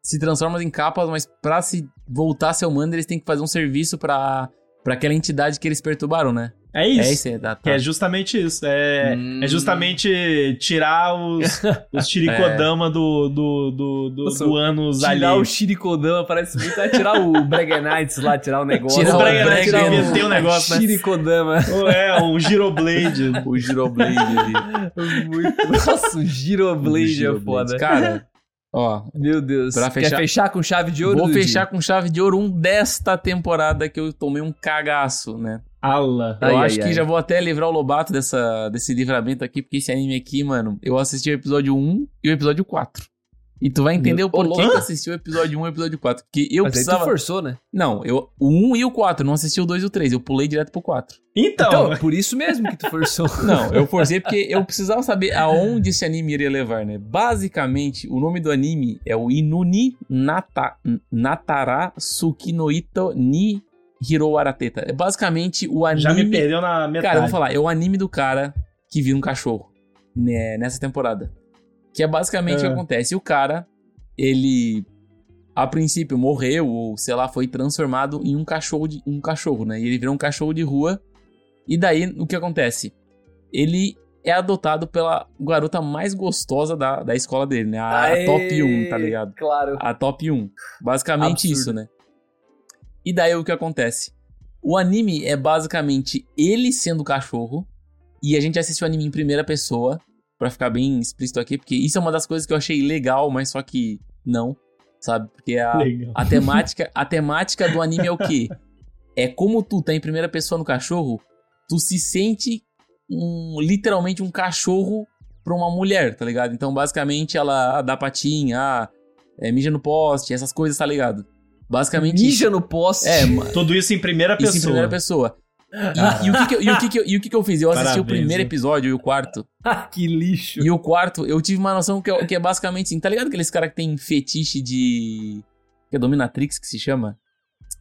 se transformam em capas, mas pra se voltar a ser humano, eles têm que fazer um serviço pra, pra aquela entidade que eles perturbaram, né? É isso. É isso aí, tá, Que tá. é justamente isso. É, Hum. é justamente tirar os, os Chirikodama do, do, do, do, Nossa, do anos Tirar ali. o Shirikodama parece muito. É tirar o Brega Nights lá, tirar o negócio. Tirar o o Brega Brega Night Nights, devia ter um negócio, né? Shirikodama. É, um Giroblade. O Giroblade ali. Muito. Nossa, o Giroblade é Giroblade. foda. Cara, ó, Meu Deus. Pra Quer fechar- fechar com chave de ouro? vou fechar com chave de ouro um desta temporada que eu tomei um cagaço, né? Ala. Eu Ai, acho ai, que ai. já vou até livrar o Lobato dessa, desse livramento aqui, porque esse anime aqui, mano, eu assisti o episódio 1 e o episódio 4. E tu vai entender Meu- o porquê Ô, que eu assisti o episódio 1 e o episódio 4. Porque eu Mas precisava. aí tu forçou, né? Não, eu, o 1 e o 4, não assisti o 2 e o 3, eu pulei direto pro 4. Então, Então, por isso mesmo que tu forçou. Não, eu forcei porque eu precisava saber aonde esse anime iria levar, né? Basicamente, o nome do anime é o Inuni Nata, Natara Tsukinoito ni Hiro Arateta. É basicamente o anime... já me perdeu na metade. Cara, eu vou falar, é o anime do cara que vira um cachorro né, nessa temporada. Que é basicamente o que É. acontece. O cara, ele a princípio morreu ou sei lá, foi transformado em um cachorro de um cachorro, né? E ele virou um cachorro de rua. E daí o que acontece? Ele é adotado pela garota mais gostosa da, da escola dele, né? A, a top 1, tá ligado? Claro. A top 1. Basicamente Absurdo. isso, né? E daí o que acontece? O anime é basicamente ele sendo cachorro. E a gente assiste o anime em primeira pessoa. Pra ficar bem explícito aqui. Porque isso é uma das coisas que eu achei legal, mas só que não. Sabe? Porque a, a, temática, a temática do anime é o quê? É como tu tá em primeira pessoa no cachorro. Tu se sente um, literalmente um cachorro pra uma mulher, tá ligado? Então, basicamente, ela dá patinha, ah, é, mija no poste, essas coisas, tá ligado? Basicamente Mija no poste. É, Tudo isso em primeira pessoa. isso em primeira pessoa. E, e o que que eu, e o que que eu- e o que que eu fiz? Eu assisti o Parabéns, primeiro né? episódio e o quarto. que lixo. E o quarto, eu tive uma noção que é, que é basicamente assim, tá ligado aqueles caras que tem fetiche de... Que é dominatrix que se chama?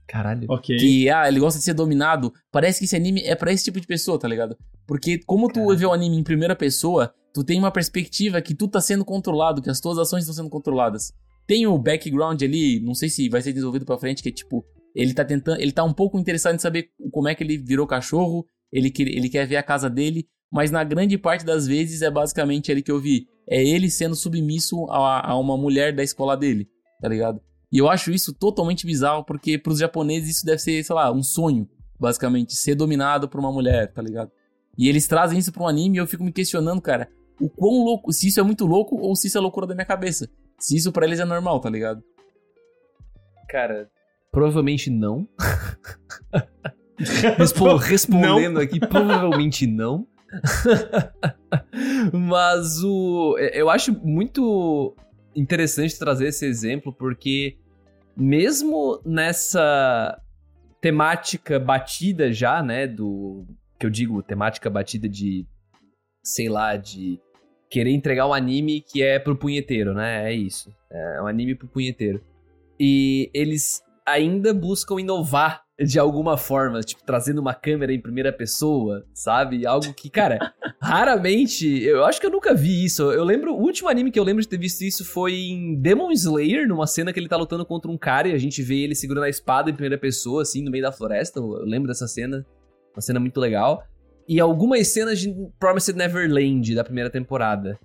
Caralho. Ok. Que, ah, ele gosta de ser dominado. Parece que esse anime é pra esse tipo de pessoa, tá ligado? Porque como tu Caraca. vê o anime em primeira pessoa, tu tem uma perspectiva que tu tá sendo controlado, que as tuas ações estão sendo controladas. Tem o background ali, não sei se vai ser desenvolvido pra frente, que é tipo, ele tá tentando, ele tá um pouco interessado em saber como é que ele virou cachorro, ele, quer- ele quer ver a casa dele, mas na grande parte das vezes é basicamente ele que eu vi. É ele sendo submisso a, a uma mulher da escola dele, tá ligado? E eu acho isso totalmente bizarro, porque pros japoneses isso deve ser, sei lá, um sonho, basicamente, ser dominado por uma mulher, tá ligado? E eles trazem isso pra um anime e eu fico me questionando, cara, o quão louco, se isso é muito louco ou se isso é loucura da minha cabeça. Se isso pra eles é normal, tá ligado? Cara, provavelmente não. Respo- respondendo aqui, provavelmente não. Mas o. Eu acho muito interessante trazer esse exemplo, porque mesmo nessa temática batida já, né? Do. Que eu digo, temática batida de. Sei lá, de querer entregar um anime que é pro punheteiro, né? É isso. É um anime pro punheteiro. E eles ainda buscam inovar de alguma forma, tipo, trazendo uma câmera em primeira pessoa, sabe? Algo que, cara, raramente. Eu acho que eu nunca vi isso. Eu lembro. O último anime que eu lembro de ter visto isso foi em Demon Slayer, numa cena que ele tá lutando contra um cara e a gente vê ele segurando a espada em primeira pessoa, assim, no meio da floresta. Eu lembro dessa cena. Uma cena muito legal. E algumas cenas de Promised Neverland da primeira temporada.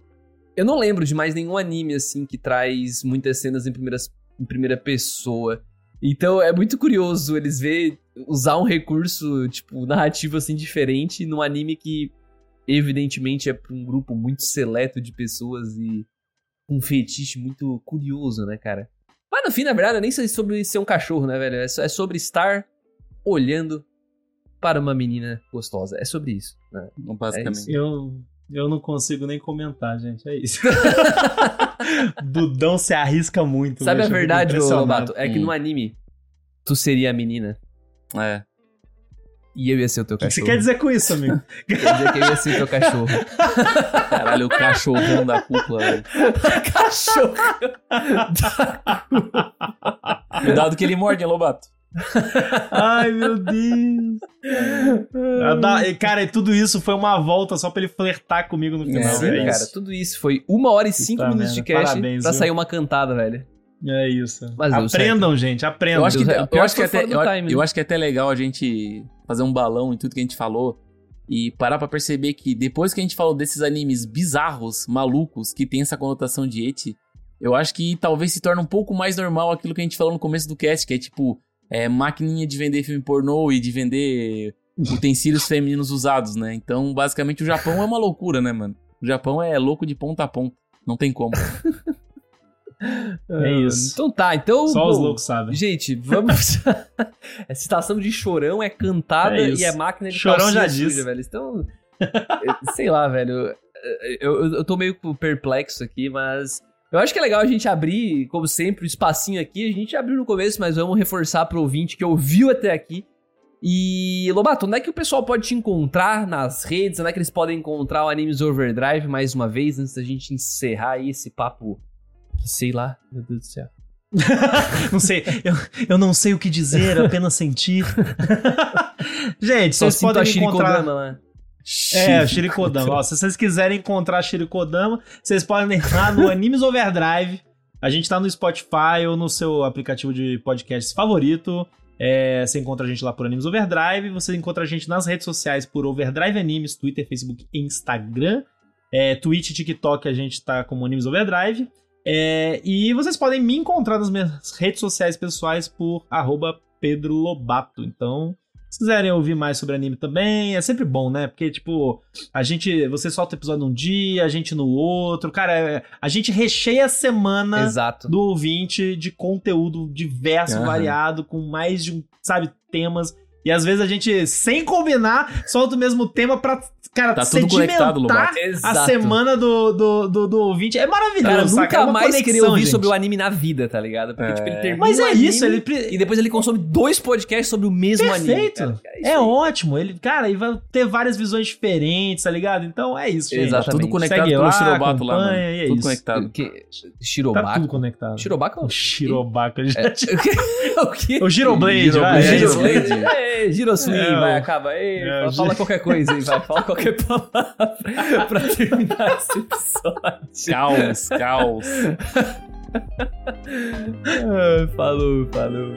Eu não lembro de mais nenhum anime, assim, que traz muitas cenas em, primeiras, em primeira pessoa. Então é muito curioso eles ver usar um recurso, tipo, narrativo assim diferente num anime que evidentemente é pra um grupo muito seleto de pessoas e um fetiche muito curioso, né, cara? Mas no fim, na verdade, nem sei sobre ser um cachorro, né, velho? É é sobre estar olhando para uma menina gostosa. É sobre isso, né? Basicamente. Eu, eu não consigo nem comentar, gente. É isso. Dudão se arrisca muito. Sabe a verdade. Lobato? É que Hum. no anime, tu seria a menina É. e eu ia ser o teu O que você cachorro. quer dizer com isso, amigo? Quer dizer que eu ia ser teu cachorro. Caralho, o cachorrão da cúpula, velho. cachorro! Cuidado que ele morde, hein, Lobato? Ai, meu Deus. Cara, e tudo isso foi uma volta só pra ele flertar comigo no final. Sim, é cara, isso. tudo isso foi uma hora e cinco Puta minutos de cast parabéns, pra viu? sair uma cantada, velho. É isso. Mas aprendam, gente, aprendam. Eu acho que, é- eu acho que que até, eu, time, eu né? acho que é até legal a gente fazer um balão em tudo que a gente falou e parar pra perceber que depois que a gente falou desses animes bizarros, malucos, que tem essa conotação de eti, eu acho que talvez se torne um pouco mais normal aquilo que a gente falou no começo do cast, que é tipo, é, maquininha de vender filme pornô e de vender utensílios femininos usados, né? Então, basicamente, o Japão é uma loucura, né, mano? O Japão é louco de ponta a ponta. Não tem como. É isso. Então tá, então. Só os bom, loucos sabem. Gente, vamos. Essa citação de chorão é cantada É e é máquina de Chorão já suja, disse. velho. Então. sei lá, velho. Eu, eu, eu tô meio perplexo aqui, mas. Eu acho que é legal a gente abrir, como sempre, o espacinho aqui. A gente abriu no começo, mas vamos reforçar pro ouvinte que ouviu até aqui. E, Lobato, onde é que o pessoal pode te encontrar nas redes? Onde é que eles podem encontrar o Animes Overdrive mais uma vez, antes da gente encerrar aí esse papo que sei lá, meu Deus do céu. Não sei, eu, eu não sei o que dizer, apenas sentir. gente, Só vocês sinto podem a me encontrar... Shirikodama É, Shirikodama. Ó, se vocês quiserem encontrar Shirikodama, vocês podem entrar no Animes Overdrive. A gente tá no Spotify ou no seu aplicativo de podcasts favorito. É, você encontra a gente lá por Animes Overdrive. Você encontra a gente nas redes sociais por Overdrive Animes, Twitter, Facebook e Instagram. É, Twitch TikTok a gente tá como Animes Overdrive. É, e vocês podem me encontrar nas minhas redes sociais pessoais por arroba Pedro Lobato. Então, se quiserem ouvir mais sobre anime também, é sempre bom, né? Porque, tipo, a gente. Você solta o episódio num dia, a gente no outro. Cara, é- a gente recheia a semana Exato. do ouvinte de conteúdo diverso, Aham. variado, com mais de um, sabe, temas. E às vezes a gente, sem combinar, solta o mesmo tema pra, cara, Tá tudo conectado, a semana do, do, do, do ouvinte. É maravilhoso, Cara? É nunca uma mais conexão, queria ouvir gente. sobre o anime na vida, tá ligado? Porque, É. tipo, ele termina Mas o é anime isso, ele... E depois ele consome dois podcasts sobre o mesmo anime. Perfeito. cara. É, É ótimo. Ele, cara, ele vai ter várias visões diferentes, tá ligado? Então é isso, gente. Exato. Tá tudo Exatamente. conectado Segue pelo lá, Shirobato lá, mano. e é tudo isso. conectado. Que... Tá Shirobako? tudo conectado. Shirobako? O Shirobako. É, o quê? O Giroblade, Giroblade. vai. É, Giroblade. Giroblade. É, Giroswing, É, vai, o- acaba aí. é, o fala qualquer coisa aí, vai. Fala qualquer palavra pra terminar esse episódio. Caos, caos. Falou, falou.